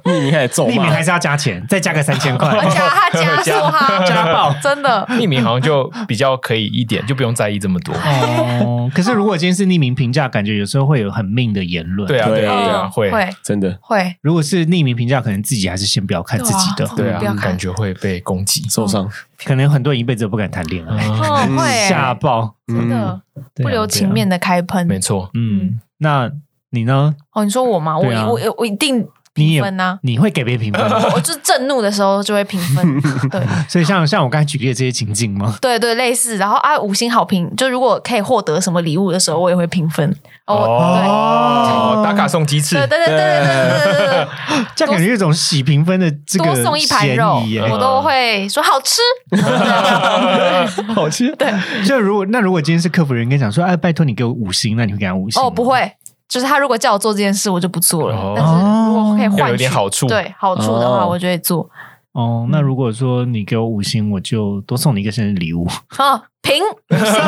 匿名开始咒骂匿名还，是要加钱，再加个三千块。加他 加说他家暴真的匿名好像就比较可以一点，就不用在意这么多。哦，可是如果今天是匿名评价，感觉有时候会有很命的言论。对啊，对啊，对对啊，嗯会，会。真的。会，如果是匿名评价，可能自己还是先不要看自己的，对啊不要，看。感觉会被攻击。受伤。可能有很多人一辈子都不敢谈恋爱，吓爆。真的对啊不留情面的开喷，没错，嗯，那你呢？哦，你说我吗？我对啊。我我一定评分呢、你会给别人评分？我就震怒的时候就会评分。对，所以像像我刚才举例的这些情景吗？对对，类似。然后啊，五星好评，就如果可以获得什么礼物的时候，我也会评分。哦，对，打卡送鸡翅，对对对对对对对，这样感觉有种洗评分的这个多送一盘肉，我都会说好吃，好吃。对，就如果那如果今天是客服人员讲说，哎，拜托你给我五星，那你会给他五星？哦，不会，就是他如果叫我做这件事，我就不做了。哦但是如果可以哦换取有点好处对好处的话，哦我就会做。哦，那如果说你给我五星，我就多送你一个生日礼物。好，评五星，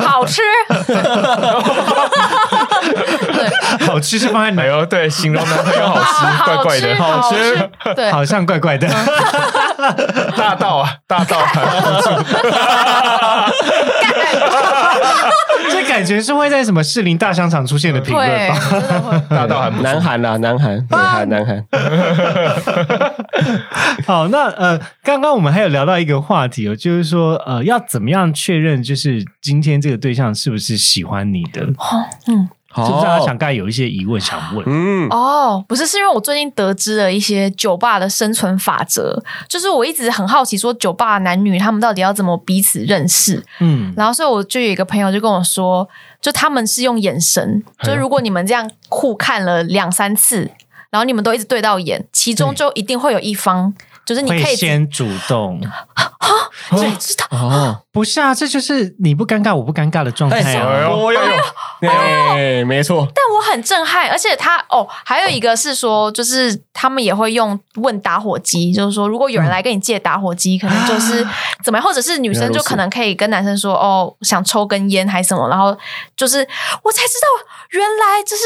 好吃。对，好吃是放在哪？哎呦，对，形容男朋友好吃，怪怪的，好好吃吃，对，好像怪怪的。大道啊，大道含不住，这感觉是会在什么士林大商场出现的评论吧？大道含不住。南韩啦，南韩，南韩，南韩。好，那呃，刚刚我们还有聊到一个话题哦，就是说呃，要怎么样确认，就是今天这个对象是不是喜欢你的？嗯，是不是阿强刚才有一些疑问想问？嗯，哦，不是，是因为我最近得知了一些酒吧的生存法则，就是我一直很好奇，说酒吧男女他们到底要怎么彼此认识。嗯，然后，所以我就有一个朋友就跟我说，就他们是用眼神，哎就如果你们这样互看了两三次，然后你们都一直对到眼，其中就一定会有一方，就是你可以先主动，对知道。哦，不是啊？这就是你不尴尬，我不尴尬的状态哎啊。呦我有，哎，没错，但我很震撼，而且他哦，还有一个是说，就是他们也会用问打火机，就是说，如果有人来跟你借打火机，可能就是怎么样，或者是女生就可能可以跟男生说，哦，想抽根烟还是什么，然后就是我才知道，原来就是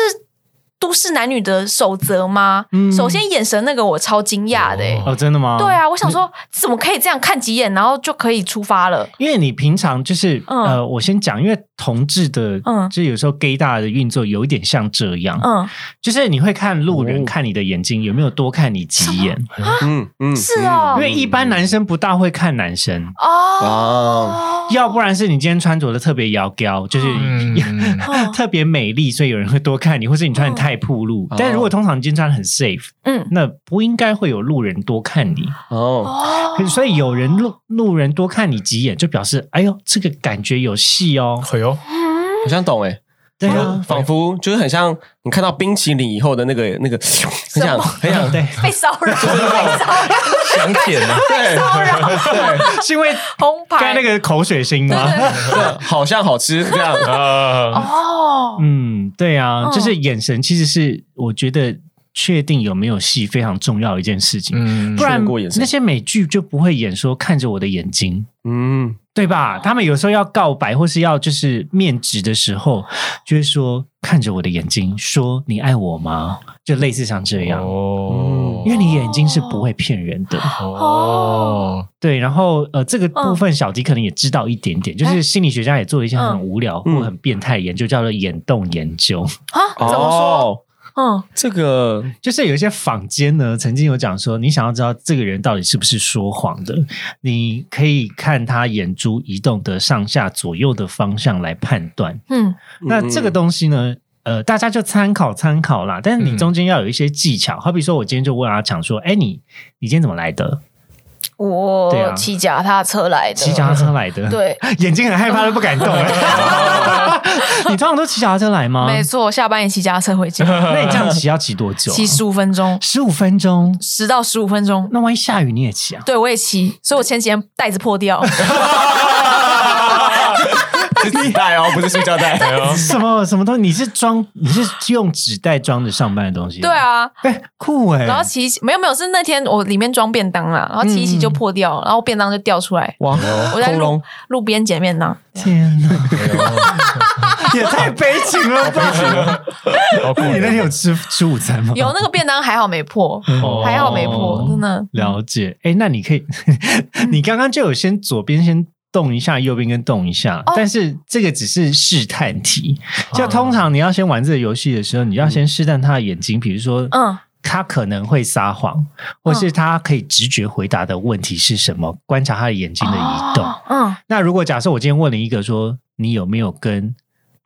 都市男女的守则吗？嗯。首先眼神那个我超惊讶的、欸，哦，真的吗？对，啊，我想说怎么可以这样看几眼，然后就可以出发了？因为你平常就是、嗯。呃，我先讲，因为同志的，嗯。就是有时候 gay 大的运作有一点像这样，嗯，就是你会看路人哦。看你的眼睛有没有多看你几眼，嗯嗯，是哦。因为一般男生不大会看男生。哦，要不然是你今天穿着的特别妖娇，就是、特别美丽，所以有人会多看你，或是你穿的太暴露。哦但如果通常你今天穿很 safe，嗯，那不应该会有路人多看你。哦，所以有人路路人多看你几眼，就表示哎呦，这个感觉有戏哦。哎呦，好像懂哎，对啊，仿佛就是很像你看到冰淇淋以后的那个那个，很想很想 对，被骚扰，被骚扰，想舔啊，对。骚扰，对。是因为红牌。刚才那个口水声吗？好像好吃这样。啊，哦，嗯，对啊，嗯。就是眼神其实是我觉得确定有没有戏非常重要的一件事情，嗯。不然那些美剧就不会演说看着我的眼睛。嗯，对吧？他们有时候要告白或是要就是面质的时候，就会说看着我的眼睛，说你爱我吗？就类似像这样，哦因为你眼睛是不会骗人的。哦，对，然后呃，这个部分小迪可能也知道一点点，就是心理学家也做了一项很无聊嗯或很变态的研究，叫做眼动研究。啊，怎么说？哦？嗯，这个就是有一些坊间呢，曾经有讲说，你想要知道这个人到底是不是说谎的，你可以看他眼珠移动的上下左右的方向来判断。嗯，那这个东西呢，呃，大家就参考参考啦。但是你嗯中间要有一些技巧，好比说，我今天就问阿强说：“哎，你你今天怎么来的？我骑脚踏车来的，骑脚踏车来的？”，对，眼睛很害怕都不敢动。你通常都骑脚踏车来吗？没错，下班也骑脚踏车回家，那你这样骑要骑多久啊？骑十五分钟，十五分钟。十到十五分钟。那万一下雨你也骑啊？对，我也骑，所以我前几天袋子破掉。是纸袋哦，不是塑胶袋。什么什么东西？你是装？你是用纸袋装着上班的东西？对，啊，哎，酷哎。然后骑一骑没有没有，是那天我里面装便当啦，然后琪琪就破掉，然后便当就掉出来。哇，我在路路边捡便当，天哪，也太悲情了吧！你那天有吃吃午餐吗？有那个便当还好没破，哦还好没破，真的。了解。哎，那你可以，你刚刚就有先左边先动一下，右边跟动一下，哦。但是这个只是试探题。就通常你要先玩这个游戏的时候，你要先试探他的眼睛，比如说，嗯，他可能会撒谎，或是他可以直觉回答的问题是什么，观察他的眼睛的移动。哦嗯，那如果假设我今天问了一个说，你有没有跟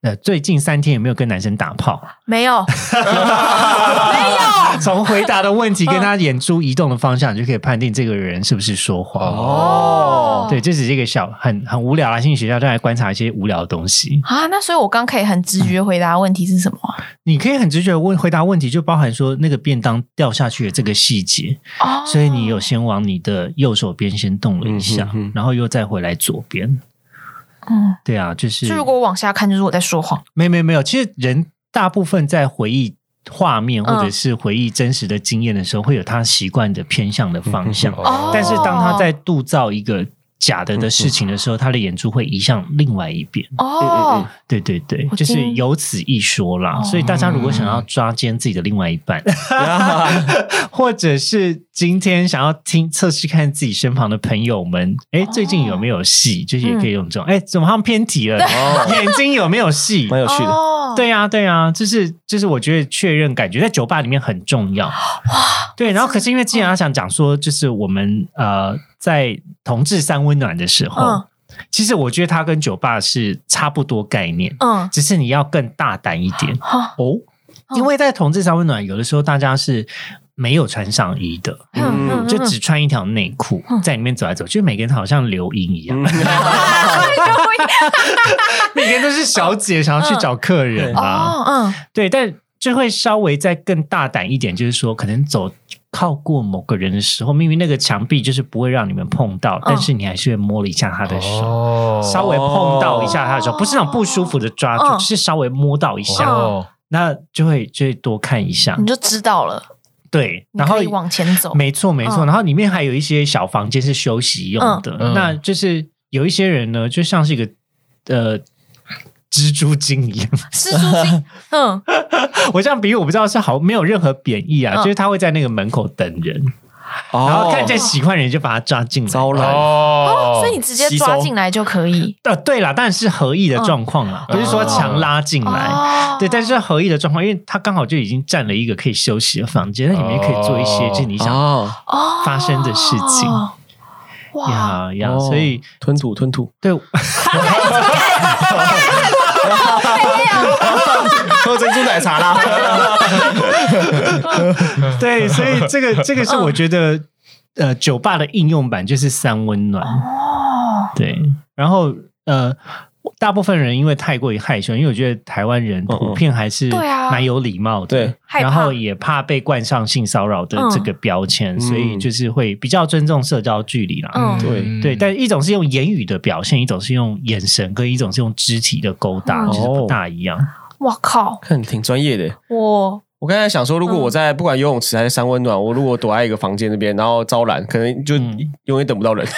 呃最近三天有没有跟男生打炮？没有，从回答的问题跟他眼珠移动的方向，你就可以判定这个人是不是说谎。哦，对，这只是一个小很很无聊啊，心理学家都来观察一些无聊的东西。啊，那所以我刚可以很直觉回答问题是什么啊？你可以很直觉地问回答问题，就包含说那个便当掉下去的这个细节，哦，所以你有先往你的右手边先动了一下，嗯哼哼然后又再回来左边。嗯，对啊，就是就如果往下看，就是我在说谎。没没没有，其实人大部分在回忆画面或者是回忆真实的经验的时候，会有他习惯的偏向的方向。哦。但是当他在铸造一个假的的事情的时候，他的眼珠会移向另外一边。哦，对对对，就是听有此一说啦。所以大家如果想要抓奸自己的另外一半，或者是今天想要听测试看自己身旁的朋友们，哎，最近有没有戏？就是也可以用这种。哎，怎么好像偏题了？眼睛有没有戏？蛮有趣的。哦，对呀、对呀、就是就是，我觉得确认感觉在酒吧里面很重要。哇，对，然后可是因为之前他想讲说，就是我们呃在同志三温暖的时候，嗯。其实我觉得它跟酒吧是差不多概念，嗯，只是你要更大胆一点。好，哦。因为在同志三温暖，有的时候大家是没有穿上衣的，嗯嗯，就只穿一条内裤在里面走来走，就每个人好像流音一样，每个人都是小姐想要去找客人啊。哦，嗯，对，但就会稍微再更大胆一点，就是说，可能走靠过某个人的时候，明明那个墙壁就是不会让你们碰到，但是你还是会摸了一下他的手，哦。稍微碰到一下他的手，不是那种不舒服的抓住，是稍微摸到一下，哦，那就会就会多看一下。你。就知道了，对，然后你可以往前走，没错没错，嗯。然后里面还有一些小房间是休息用的，嗯。那就是有一些人呢，就像是一个呃。蜘蛛精一样，蜘蛛精，嗯，我这样比喻，我不知道是好没有任何贬义啊，嗯。就是他会在那个门口等人，然后看见喜欢人就把他抓进来。哦，所以你直接抓进来就可以，呃，对了，但是合意的状况啊，不是说强拉进来。哦。对，但是合意的状况，因为他刚好就已经占了一个可以休息的房间，那里面可以做一些哦就是你想哦，哦。发生的事情。哇，呀所以吞吐吞吐，对 喝珍珠奶茶啦。对，所以这个这个是我觉得呃酒吧的应用版就是三温暖，哦，对，然后呃。大部分人因为太过于害羞，因为我觉得台湾人普遍还是蛮有礼貌的，然后也怕被冠上性骚扰的这个标签，所以就是会比较尊重社交距离啦。嗯。对。对，但一种是用言语的表现，一种是用眼神，跟一种是用肢体的勾搭，嗯。就是不大一样。我靠，看挺专业的。我我刚才想说，如果我在不管游泳池还是三温暖，我如果躲在一个房间那边，然后招揽，可能就嗯。永远等不到人。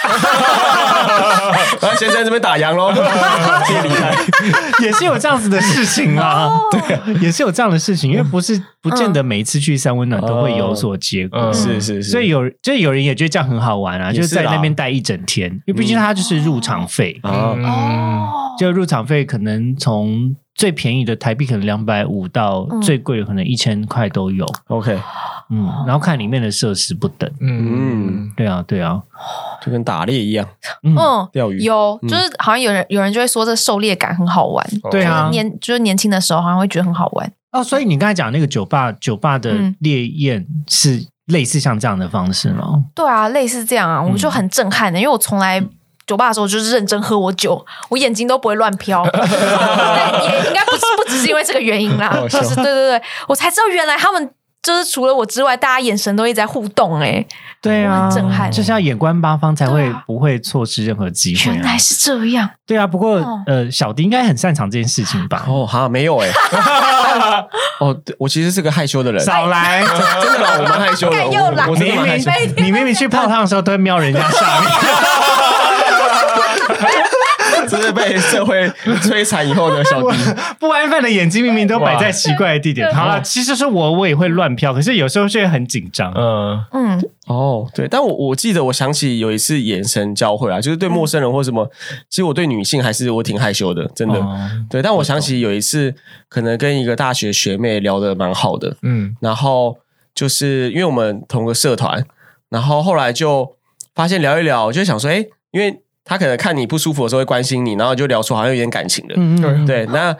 然后先在这边打烊喽，直接离开。也是有这样子的事情啦，哦。对，也是有这样的事情，因为不是不见得每一次去三温暖都会有所结果。嗯。是是是，所以有，就有人也觉得这样很好玩啊，就是是在那边待一整天，因为毕竟它就是入场费，啊，就入场费可能从最便宜的台币可能两百五到嗯。最贵的可能一千块都有，OK，嗯，然后看里面的设施不等，嗯，对啊，对啊，就跟打猎一样，嗯，嗯，钓鱼。有，嗯。就是好像有人有人就会说这狩猎感很好玩，对啊。年就是年轻的时候好像会觉得很好玩，哦，所以你刚才讲那个酒吧，酒吧的嗯。烈焰是类似像这样的方式吗？对啊，类似这样啊，我就很震撼的，因为我从来。酒吧的时候就是认真喝我酒，我眼睛都不会乱飘，但也应该不是不只是因为这个原因啦，就是对对对，我才知道原来他们就是除了我之外，大家眼神都一直在互动、欸，对啊，很震撼就是要眼观八方才会啊不会错失任何机会啊原来。是这样，对啊，不过哦呃，小迪应该很擅长这件事情吧？哦哈，没有哎。哦，对我其实是个害羞的人，少来，真的啦，我蛮害羞的。干又来我我明蛮害羞。明你明明去泡汤的时候都会瞄人家下面，真的被社会摧残以后的小迪，不安分的眼睛明明都摆在奇怪的地点。哇好了，其实是我我也会乱飘，可是有时候却很紧张。嗯，嗯，哦，对，但我我记得我想起有一次眼神交汇啊，就是对陌生人或什么，其实我对女性还是我挺害羞的，真的。哦对，但我想起有一次，可能跟一个大学学妹聊的蛮好的，嗯，然后就是因为我们同个社团，然后后来就发现聊一聊，就想说，哎，因为他可能看你不舒服的时候会关心你，然后就聊出好像有点感情的。嗯嗯，对，那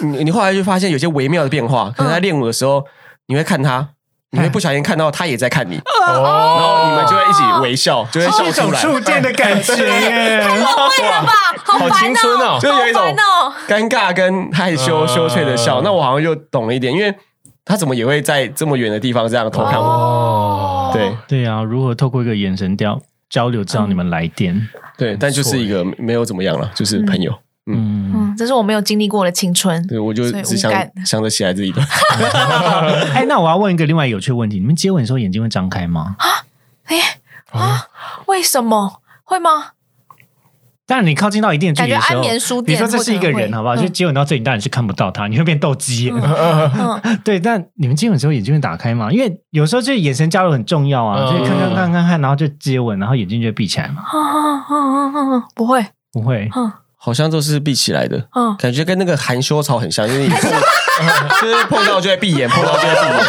你 你后来就发现有些微妙的变化，可能在练舞的时候，你会看他，你会不小心看到他也在看你，然后你们就会一起微笑，就会笑出来，触电的感觉 太。浪漫了吧，好青春哦就有一种尴尬跟害羞、嗯羞怯的笑。那我好像就懂了一点，因为他怎么也会在这么远的地方这样偷看我？哦，对对啊，如何透过一个眼神交交流，知道你们来电？对，但就是一个没有怎么样了，就是朋友。嗯，这是我没有经历过的青春。对，我就只想想着起来这一段。哎，那我要问一个另外有趣的问题：你们接吻的时候眼睛会张开吗？啊哎啊，为什么会吗？当然，你靠近到一定的距离的时候，感觉安眠书比如说这是一个人，好不好？嗯就接吻到这里，你当然是看不到他，你会变斗鸡。嗯，对，但你们接吻的时候眼睛会打开吗？因为有时候就眼神交流很重要啊，嗯就是看看看看看，然后就接吻，然后眼睛就会闭起来嘛。嗯不会，不会，嗯好像都是闭起来的，嗯，感觉跟那个含羞草很像，因为也是，就是碰到就会闭眼，碰到就会闭眼，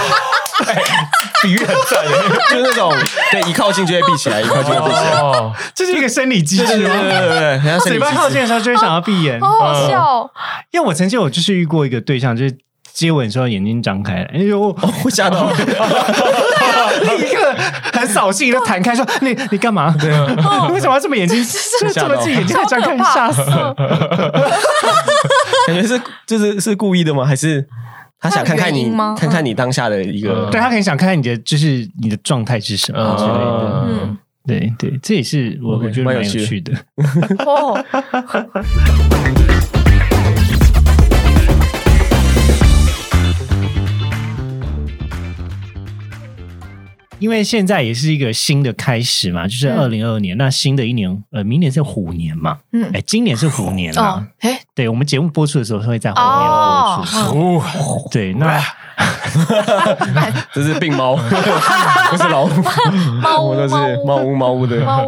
比喻很赞耶。就是那种对一靠近就会闭起来，一靠近就会闭起来。哦，这是一个生理机制对对对吗？对对，人家生嘴巴理机制。靠近的时候就会想要闭眼，好好笑哦。因为我曾经有就是遇过一个对象，就是接吻的时候眼睛张开了，哎呦，会吓到，立刻很扫兴的弹开说：“你你干嘛？你为什么要这么眼睛这这么自己眼睛在张开，吓死！感觉是就是是故意的吗？还是他想看看你看看你当下的一个嗯。对他很想看看你的就是你的状态是什么之类的。嗯，对对，这也是我我觉得蛮有趣的。趣的。哦，因为现在也是一个新的开始嘛，就是嗯。二零二二年，那新的一年，呃，明年是虎年嘛，嗯。哎，今年是虎年哦啦。，哎，对，我们节目播出的时候会在虎哦年。播出。哦，对，那 这是病猫，不是老虎，猫我都是猫。屋猫屋的。猫，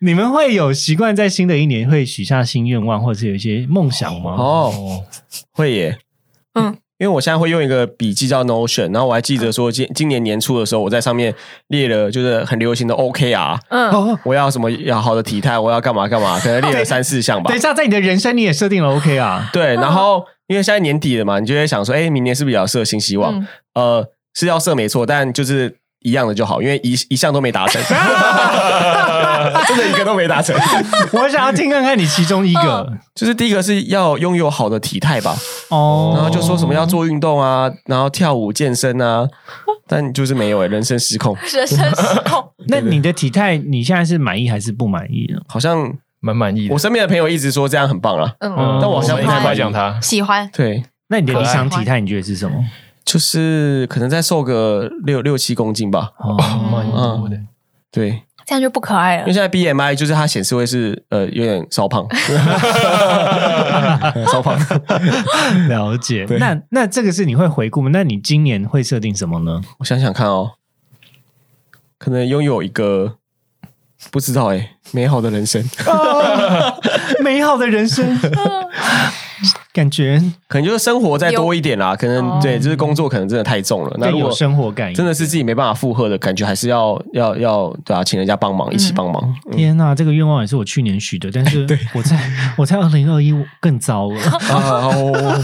你们会有习惯在新的一年会许下新愿望，或者是有一些梦想吗？哦，会耶，嗯，因为我现在会用一个笔记叫 Notion，然后我还记得说今今年年初的时候，我在上面列了就是很流行的 OKR，嗯，哦，我要什么要好的体态，我要干嘛干嘛，可能列了三四项吧等一。下，在你的人生你也设定了 OK 啊？对，然后因为现在年底了嘛，你就会想说，哎，明年是不是也要设新希望？嗯呃，是要设没错，但就是一样的就好，因为一一项都没达成，真的一个都没达成。我想要听看看你其中一个。就是第一个是要拥有好的体态吧，哦，然后就说什么要做运动啊，然后跳舞健身啊，但就是没有哎、人生失控，人生失控，那你的体态，你现在是满意还是不满意呢？好像蛮满意的。我。身边的朋友一直说这样很棒啊，嗯，但我好像不太夸奖他，喜欢，对，那你的理想体态你觉得是什么？就是可能再瘦个六六七公斤吧，哦，蛮多的。对，这样就不可爱了因为。现在 BMI 就是它显示会是呃有点稍胖，稍胖，了解。对那那这个是你会回顾吗？那你今年会设定什么呢？我想想看哦，可能拥有一个不知道哎、美好的人生，美好的人生，感觉可能就是生活再多一点啦，可能哦对，就是工作可能真的太重了。那更有如果生活感。真的是自己没办法负荷的感觉，还是要要要对啊，请人家帮忙，一起帮忙。嗯天呐，这个愿望也是我去年许的，但是我在我在二零二一更糟了。啊哦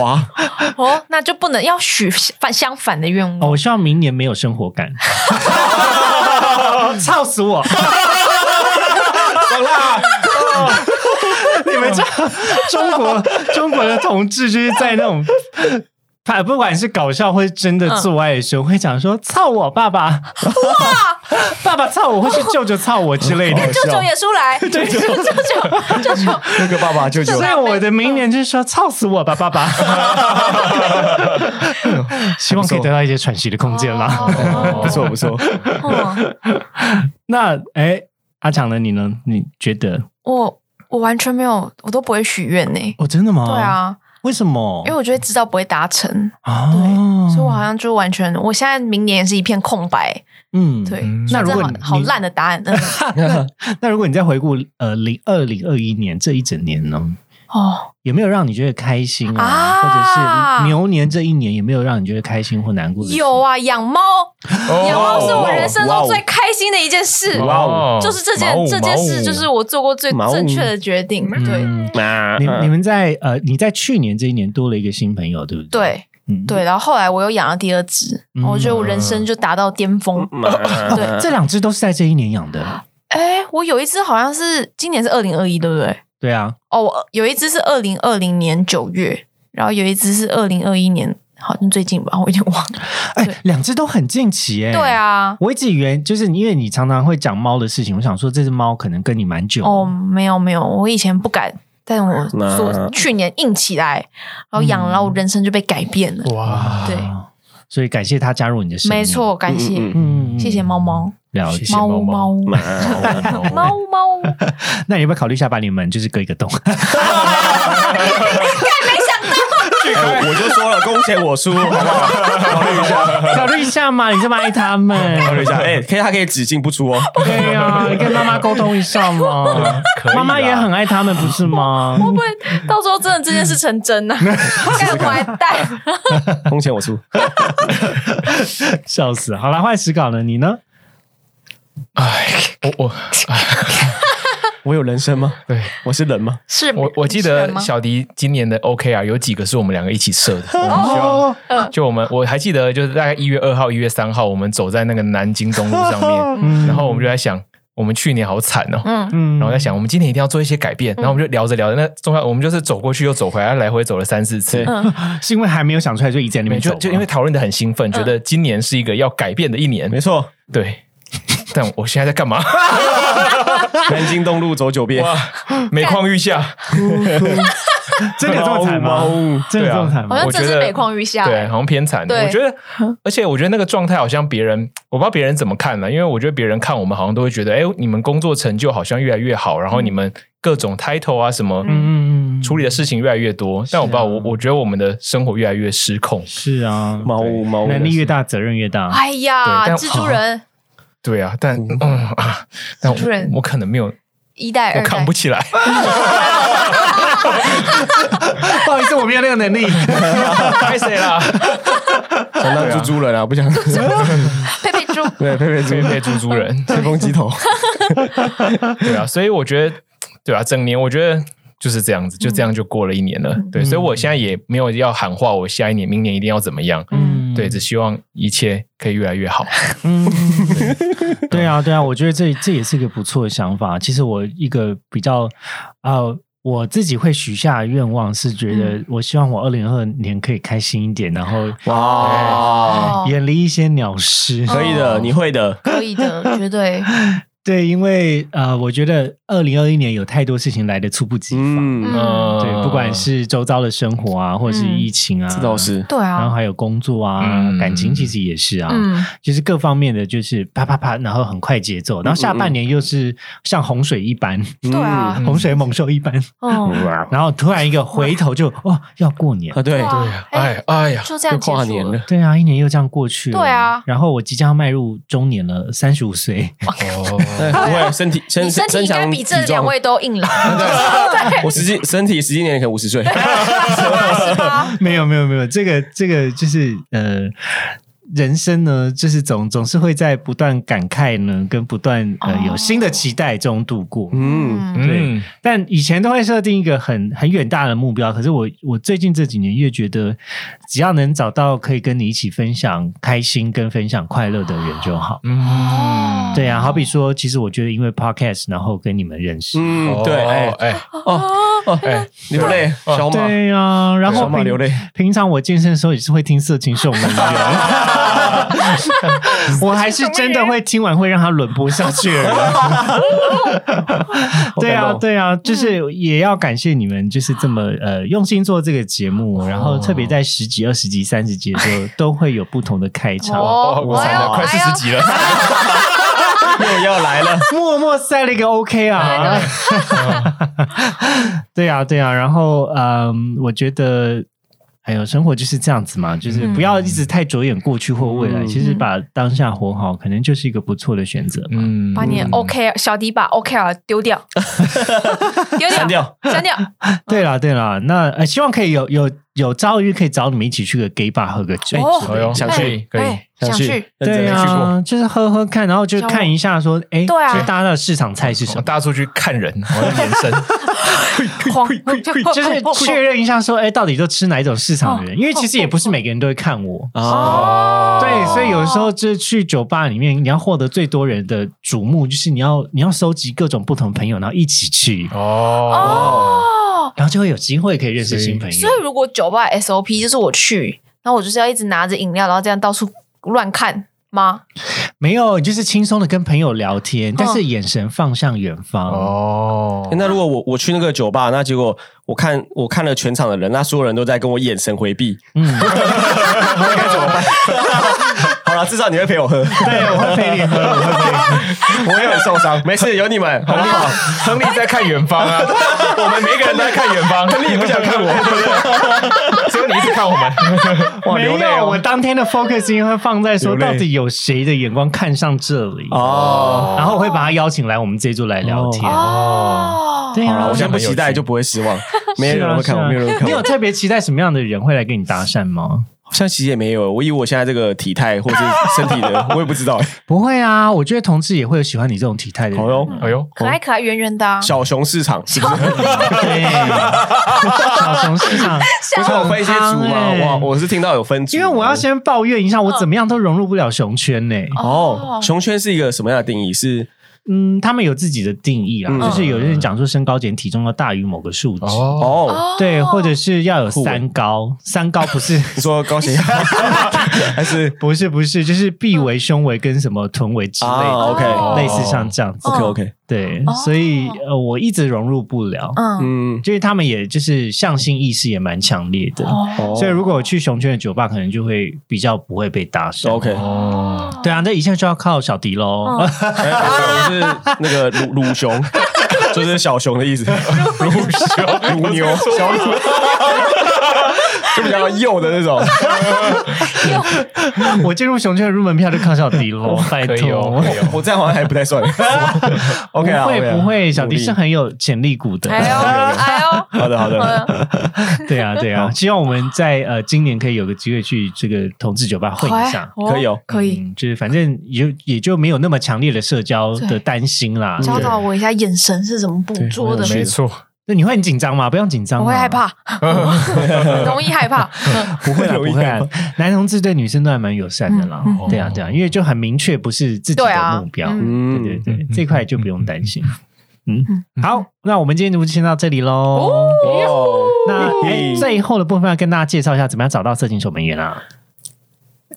哇，哦，那就不能要许反相反的愿哦，望。我希望明年没有生活感，操死我！爽啦！你们知道 中国中国的同志就是在那种。他不管是搞笑或是真的做爱的时候，会讲说“操我爸爸”，哇，爸爸操我，或是舅舅操我之类的。舅舅也出来，对，舅舅，舅舅，那个爸爸舅舅所以我的明年就是说操死我吧，爸爸！希望可以得到一些喘息的空间啦。哦不错不错，嗯那哎，阿强呢？你呢？你觉得？我我完全没有，我都不会许愿呢。哦，真的吗？对，啊，为什么？因为我觉得知道不会达成，啊对，所以我好像就完全，我现在明年也是一片空白。嗯，对，嗯那如果好好烂的答案，嗯 那如果你再回顾呃零二零二一年这一整年呢，哦，有没有让你觉得开心啊？啊或者是牛年这一年有没有让你觉得开心或难过的？有啊，养猫，哦养猫是我人生中最开心的一件事。哇哦就是这件毛这件事，就是我做过最正确的决定。对嗯啊你你们在呃你在去年这一年多了一个新朋友，对不对？对嗯，对，然后后来我又养了第二只，嗯我觉得我人生就达到巅峰。对对这两只都是在这一年养的。哎，我有一只好像是今年是二零二一，对不对？对啊，哦，有一只是二零二零年九月，然后有一只是二零二一年，好像最近吧，我有点忘了。哎对，两只都很近期哎。对。啊，我一直以为就是因为你常常会讲猫的事情，我想说这只猫可能跟你蛮久。哦，没有没有，我以前不敢但我那说去年硬起来，然后养了，然后我人生就被改变了。哇，对，所以感谢他加入你的生命。没错，感谢，嗯嗯，谢谢猫猫，了解谢。谢猫猫。猫猫。嗯猫猫，那你要不要考虑一下把你们就是割一个洞？哎我就说了，工钱我出，好不好？考虑一下，考虑一下嘛，你这么爱他们。考虑一下。哎，可以，他可以只进不出哦。对呀、你跟妈妈沟通一下嘛。妈妈也很爱他们，不是吗？会不会到时候真的这件事成真呢？干完蛋！工钱我出。笑死！好了，换史稿了，你呢？哎，我我我有人生吗？对。我是人吗？是我我记得小迪今年的 OKR 有几个是我们两个一起设的，我们希哦望就我们我还记得就是大概一月二号、一月三号，我们走在那个南京东路上面，然后我们就在想，我们去年好惨哦。嗯，嗯然后在想，我们今年一定要做一些改变，然后我们就聊着聊着，那中间我们就是走过去又走回来，来回走了三四次。对，是因为还没有想出来，就一直在那边走吗，没就就因为讨论的很兴奋，觉得今年是一个要改变的一年。没，错，对。但我现在在干嘛？南京东路走九遍。哇，每况愈下。真的有这么惨吗？真的这么惨吗？好像我觉得真是每况愈下。对，好像偏惨。对我觉得，而且我觉得那个状态好像别人，我不知道别人怎么看呢？因为我觉得别人看我们好像都会觉得，哎，你们工作成就好像越来越好，然后你们各种 title 啊什么，嗯嗯嗯，处理的事情越来越多。但我不知道，我我觉得我们的生活越来越失控。是啊，猫屋猫屋能力越大，责任越大。哎呀，但蜘蛛人对啊，但嗯啊，但我我可能没有，一代、代扛不，起来。不好意思，我没有那个能力。拍谁啦？想当猪猪人啊，不想 佩佩猪，对佩佩猪对，配猪猪人。吹风机头。对啊，所以我觉得，对啊，整年我觉得就是这样子，就这样就过了一年了。对，所以我现在也没有要喊话，我下一年、明年一定要怎么样。嗯对，只希望一切可以越来越好。嗯，对啊，对啊，我觉得这这也是一个不错的想法。其实我一个比较呃，我自己会许下的愿望是觉得，我希望我二零二年可以开心一点，然后哇，哦远离一些鸟事。可以的，你会的。可以的，绝对。对，因为呃，我觉得二零二一年有太多事情来的猝不及防。对，不管是周遭的生活啊，或者是疫情啊，这倒是。对啊，然后还有工作啊，嗯感情其实也是啊，嗯就是各方面的，就是啪啪啪，然后很快节奏，然后下半年又是像洪水一般，对啊嗯洪水猛兽一般，嗯，然后突然一个回头就哦，要过年啊，，对，对啊，哎哎呀，就这样就跨年了。对啊，一年又这样过去了，对啊然后我即将迈入中年了，三十五岁 哦，哎不会，身体身你身体应该身强比这两位都硬朗，对。我实际身体实际年龄可能五十岁。没有没有没有，这个这个就是呃。人生呢，就是总总是会在不断感慨呢，跟不断呃哦。有新的期待中度过。嗯，对，但以前都会设定一个很很远大的目标，可是我我最近这几年越觉得，只要能找到可以跟你一起分享开心跟分享快乐的人就好。嗯，对啊，好比说，其实我觉得因为 podcast，然后跟你们认识。嗯，对，哎。哦，哎。哦哦，哎，流泪，小马，对啊，然后平小马流泪。平常我健身的时候也是会听色情秀文的，我还是真的会听完会让他轮播下去的人。对啊，对啊，就是也要感谢你们，就是这么呃用心做这个节目，然后特别在十集、二十集、三十集的时候，都会有不同的开场，哦我惨了，哎呦快四十集了。又要来了，默默塞了一个 OK 啊。对啊，对啊，然后嗯，我觉得。还有生活就是这样子嘛，就是不要一直太着眼过去或未来，嗯。其实把当下活好，可能就是一个不错的选择嘛。嗯。把你 OK 小迪把 OK 啊丢掉，丢删掉，删掉。对啦，对啦，那呃，希望可以有有有朝一日可以找你们一起去个 gay bar 喝个酒。想去可以哎，想去，对。啊，就是喝喝看，然后就看一下说，哎，对啊就大家的市场菜是什么？我大家出去看人，我要延伸。慌 就是确认一下说，哎，到底都吃哪一种市场的人？哦因为其实也不是每个人都会看我。哦，对，所以有时候就是去酒吧里面，你要获得最多人的瞩目，就是你要你要收集各种不同朋友，然后一起去，哦，哦。然后就会有机会可以认识新朋友所。以如果酒吧 SOP 就是我去，然后我就是要一直拿着饮料，然后这样到处乱看吗？没有，你就是轻松的跟朋友聊天，但是眼神放向远方。哦欸，那如果我我去那个酒吧，那结果我看我看了全场的人，那所有人都在跟我眼神回避，嗯，那该怎么办？好了，至少你会陪我喝，对，我会陪你喝，我会陪你。我也很受伤，没事，有你们，好不好？亨利在看远方啊，我们每一个人都在看远方，亨利也不想看我，只有你一直看我们。哇，没流泪有，我哦。当天的 focus 应该会放在说，到底有谁的眼光看上这里，哦，然后我会把他邀请来我们这一桌来聊天。哦，对啊，我现在不期待就不会失望，没有人会看我，没有人看我。你有特别期待什么样的人会来跟你搭讪吗？好像其实也没有，我以我现在这个体态或是身体的，我也不知道。不会啊，我觉得同志也会有喜欢你这种体态的人。好哟，哎呦，可爱可爱圆圆的啊，小熊市场，对，小熊市场。不是有分一些组吗？欸哇，我是听到有分组，因为我要先抱怨一下，我怎么样都融入不了熊圈呢、哦，熊圈是一个什么样的定义？是嗯，他们有自己的定义啦，嗯。就是有人讲说身高减体重要大于某个数值。哦，哦，对，或者是要有三高，三高不是 你说高血压？还是？不是不是，就是臂围、胸围跟什么臀围之类的、啊？OK。类似像这样子。OK OK，对，哦。所以呃，我一直融入不了。嗯，嗯，就是他们也就是向心意识也蛮强烈的，哦，所以如果我去熊圈的酒吧，可能就会比较不会被搭讪。OK，哦，对啊，那一下就要靠小迪喽。嗯。哎我是那个鲁鲁熊，就是小熊的意思，鲁熊。鲁牛。小鲁，就比较幼的那种。我进入熊圈的入门票就靠小迪喽，拜可以哦托。可以哦。我这样好像还不太算。OK 啊不会不会，小迪是很有潜力股的。哎呦 哎呦，好的好的，嗯对啊对啊，希望我们在呃今年可以有个机会去这个同志酒吧混一下。可以哦。可以，嗯，就是反正也也就没有那么强烈的社交的担心啦。教对。导我一下眼神是怎么捕捉的，没错，那你会很紧张吗？不用紧张，我会害。怕，容易害怕，不会啦，不会啦。男同志对女生都还蛮友善的啦。嗯对啊，对啊，因为就很明确不是自己的目标。嗯对对对，这块就不用担心。嗯，好，那我们今天节目就先到这里喽。哦，那最后的部分要跟大家介绍一下，怎么样找到色情守门员啊？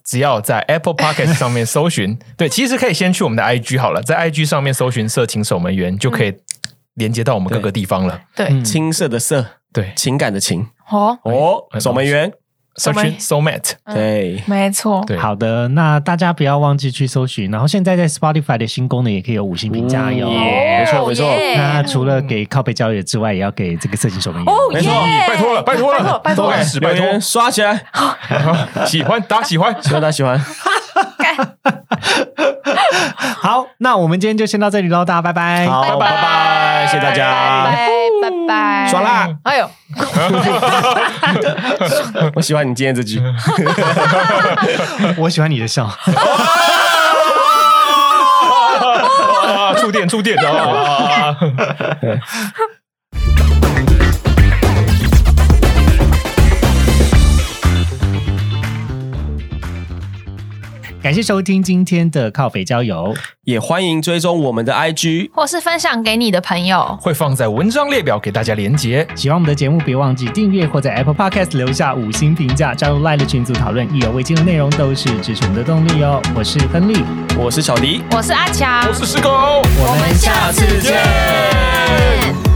只要在 Apple Podcast 上面搜寻，对，其实可以先去我们的 IG 好了，在 IG 上面搜寻“色情守门员”，就可以连接到我们各个地方了。对，嗯。青色的色，对，情感的情。哦，哦，守门员，搜寻 Soulmate，对，没错，对，好的，那大家不要忘记去搜寻，然后现在在 Spotify 的新功能也可以有五星评价哟。没错没错。耶。那除了给靠背交友之外，也要给这个色情守门员。哦，没错耶。拜托了，拜托了，拜托拜留言托，刷起来，喜欢大家喜欢，希望大家喜欢。好，那我们今天就先到这里喽，大家拜拜。好，拜拜，谢谢大家，拜拜拜，爽啦！哎呦，我喜欢你今天这句。我喜欢你的笑。啊，触电触电啊！感谢收听今天的靠北郊游，也欢迎追踪我们的 IG，或是分享给你的朋友，会放在文章列表给大家连接。喜欢我们的节目，别忘记订阅或在 Apple Podcast 留下五星评价，加入 Line 的群组讨论意犹未尽的内容，都是支持我们的动力哦。我是亨利，我是小迪，我是阿强，我是石狗，我们下次见。见。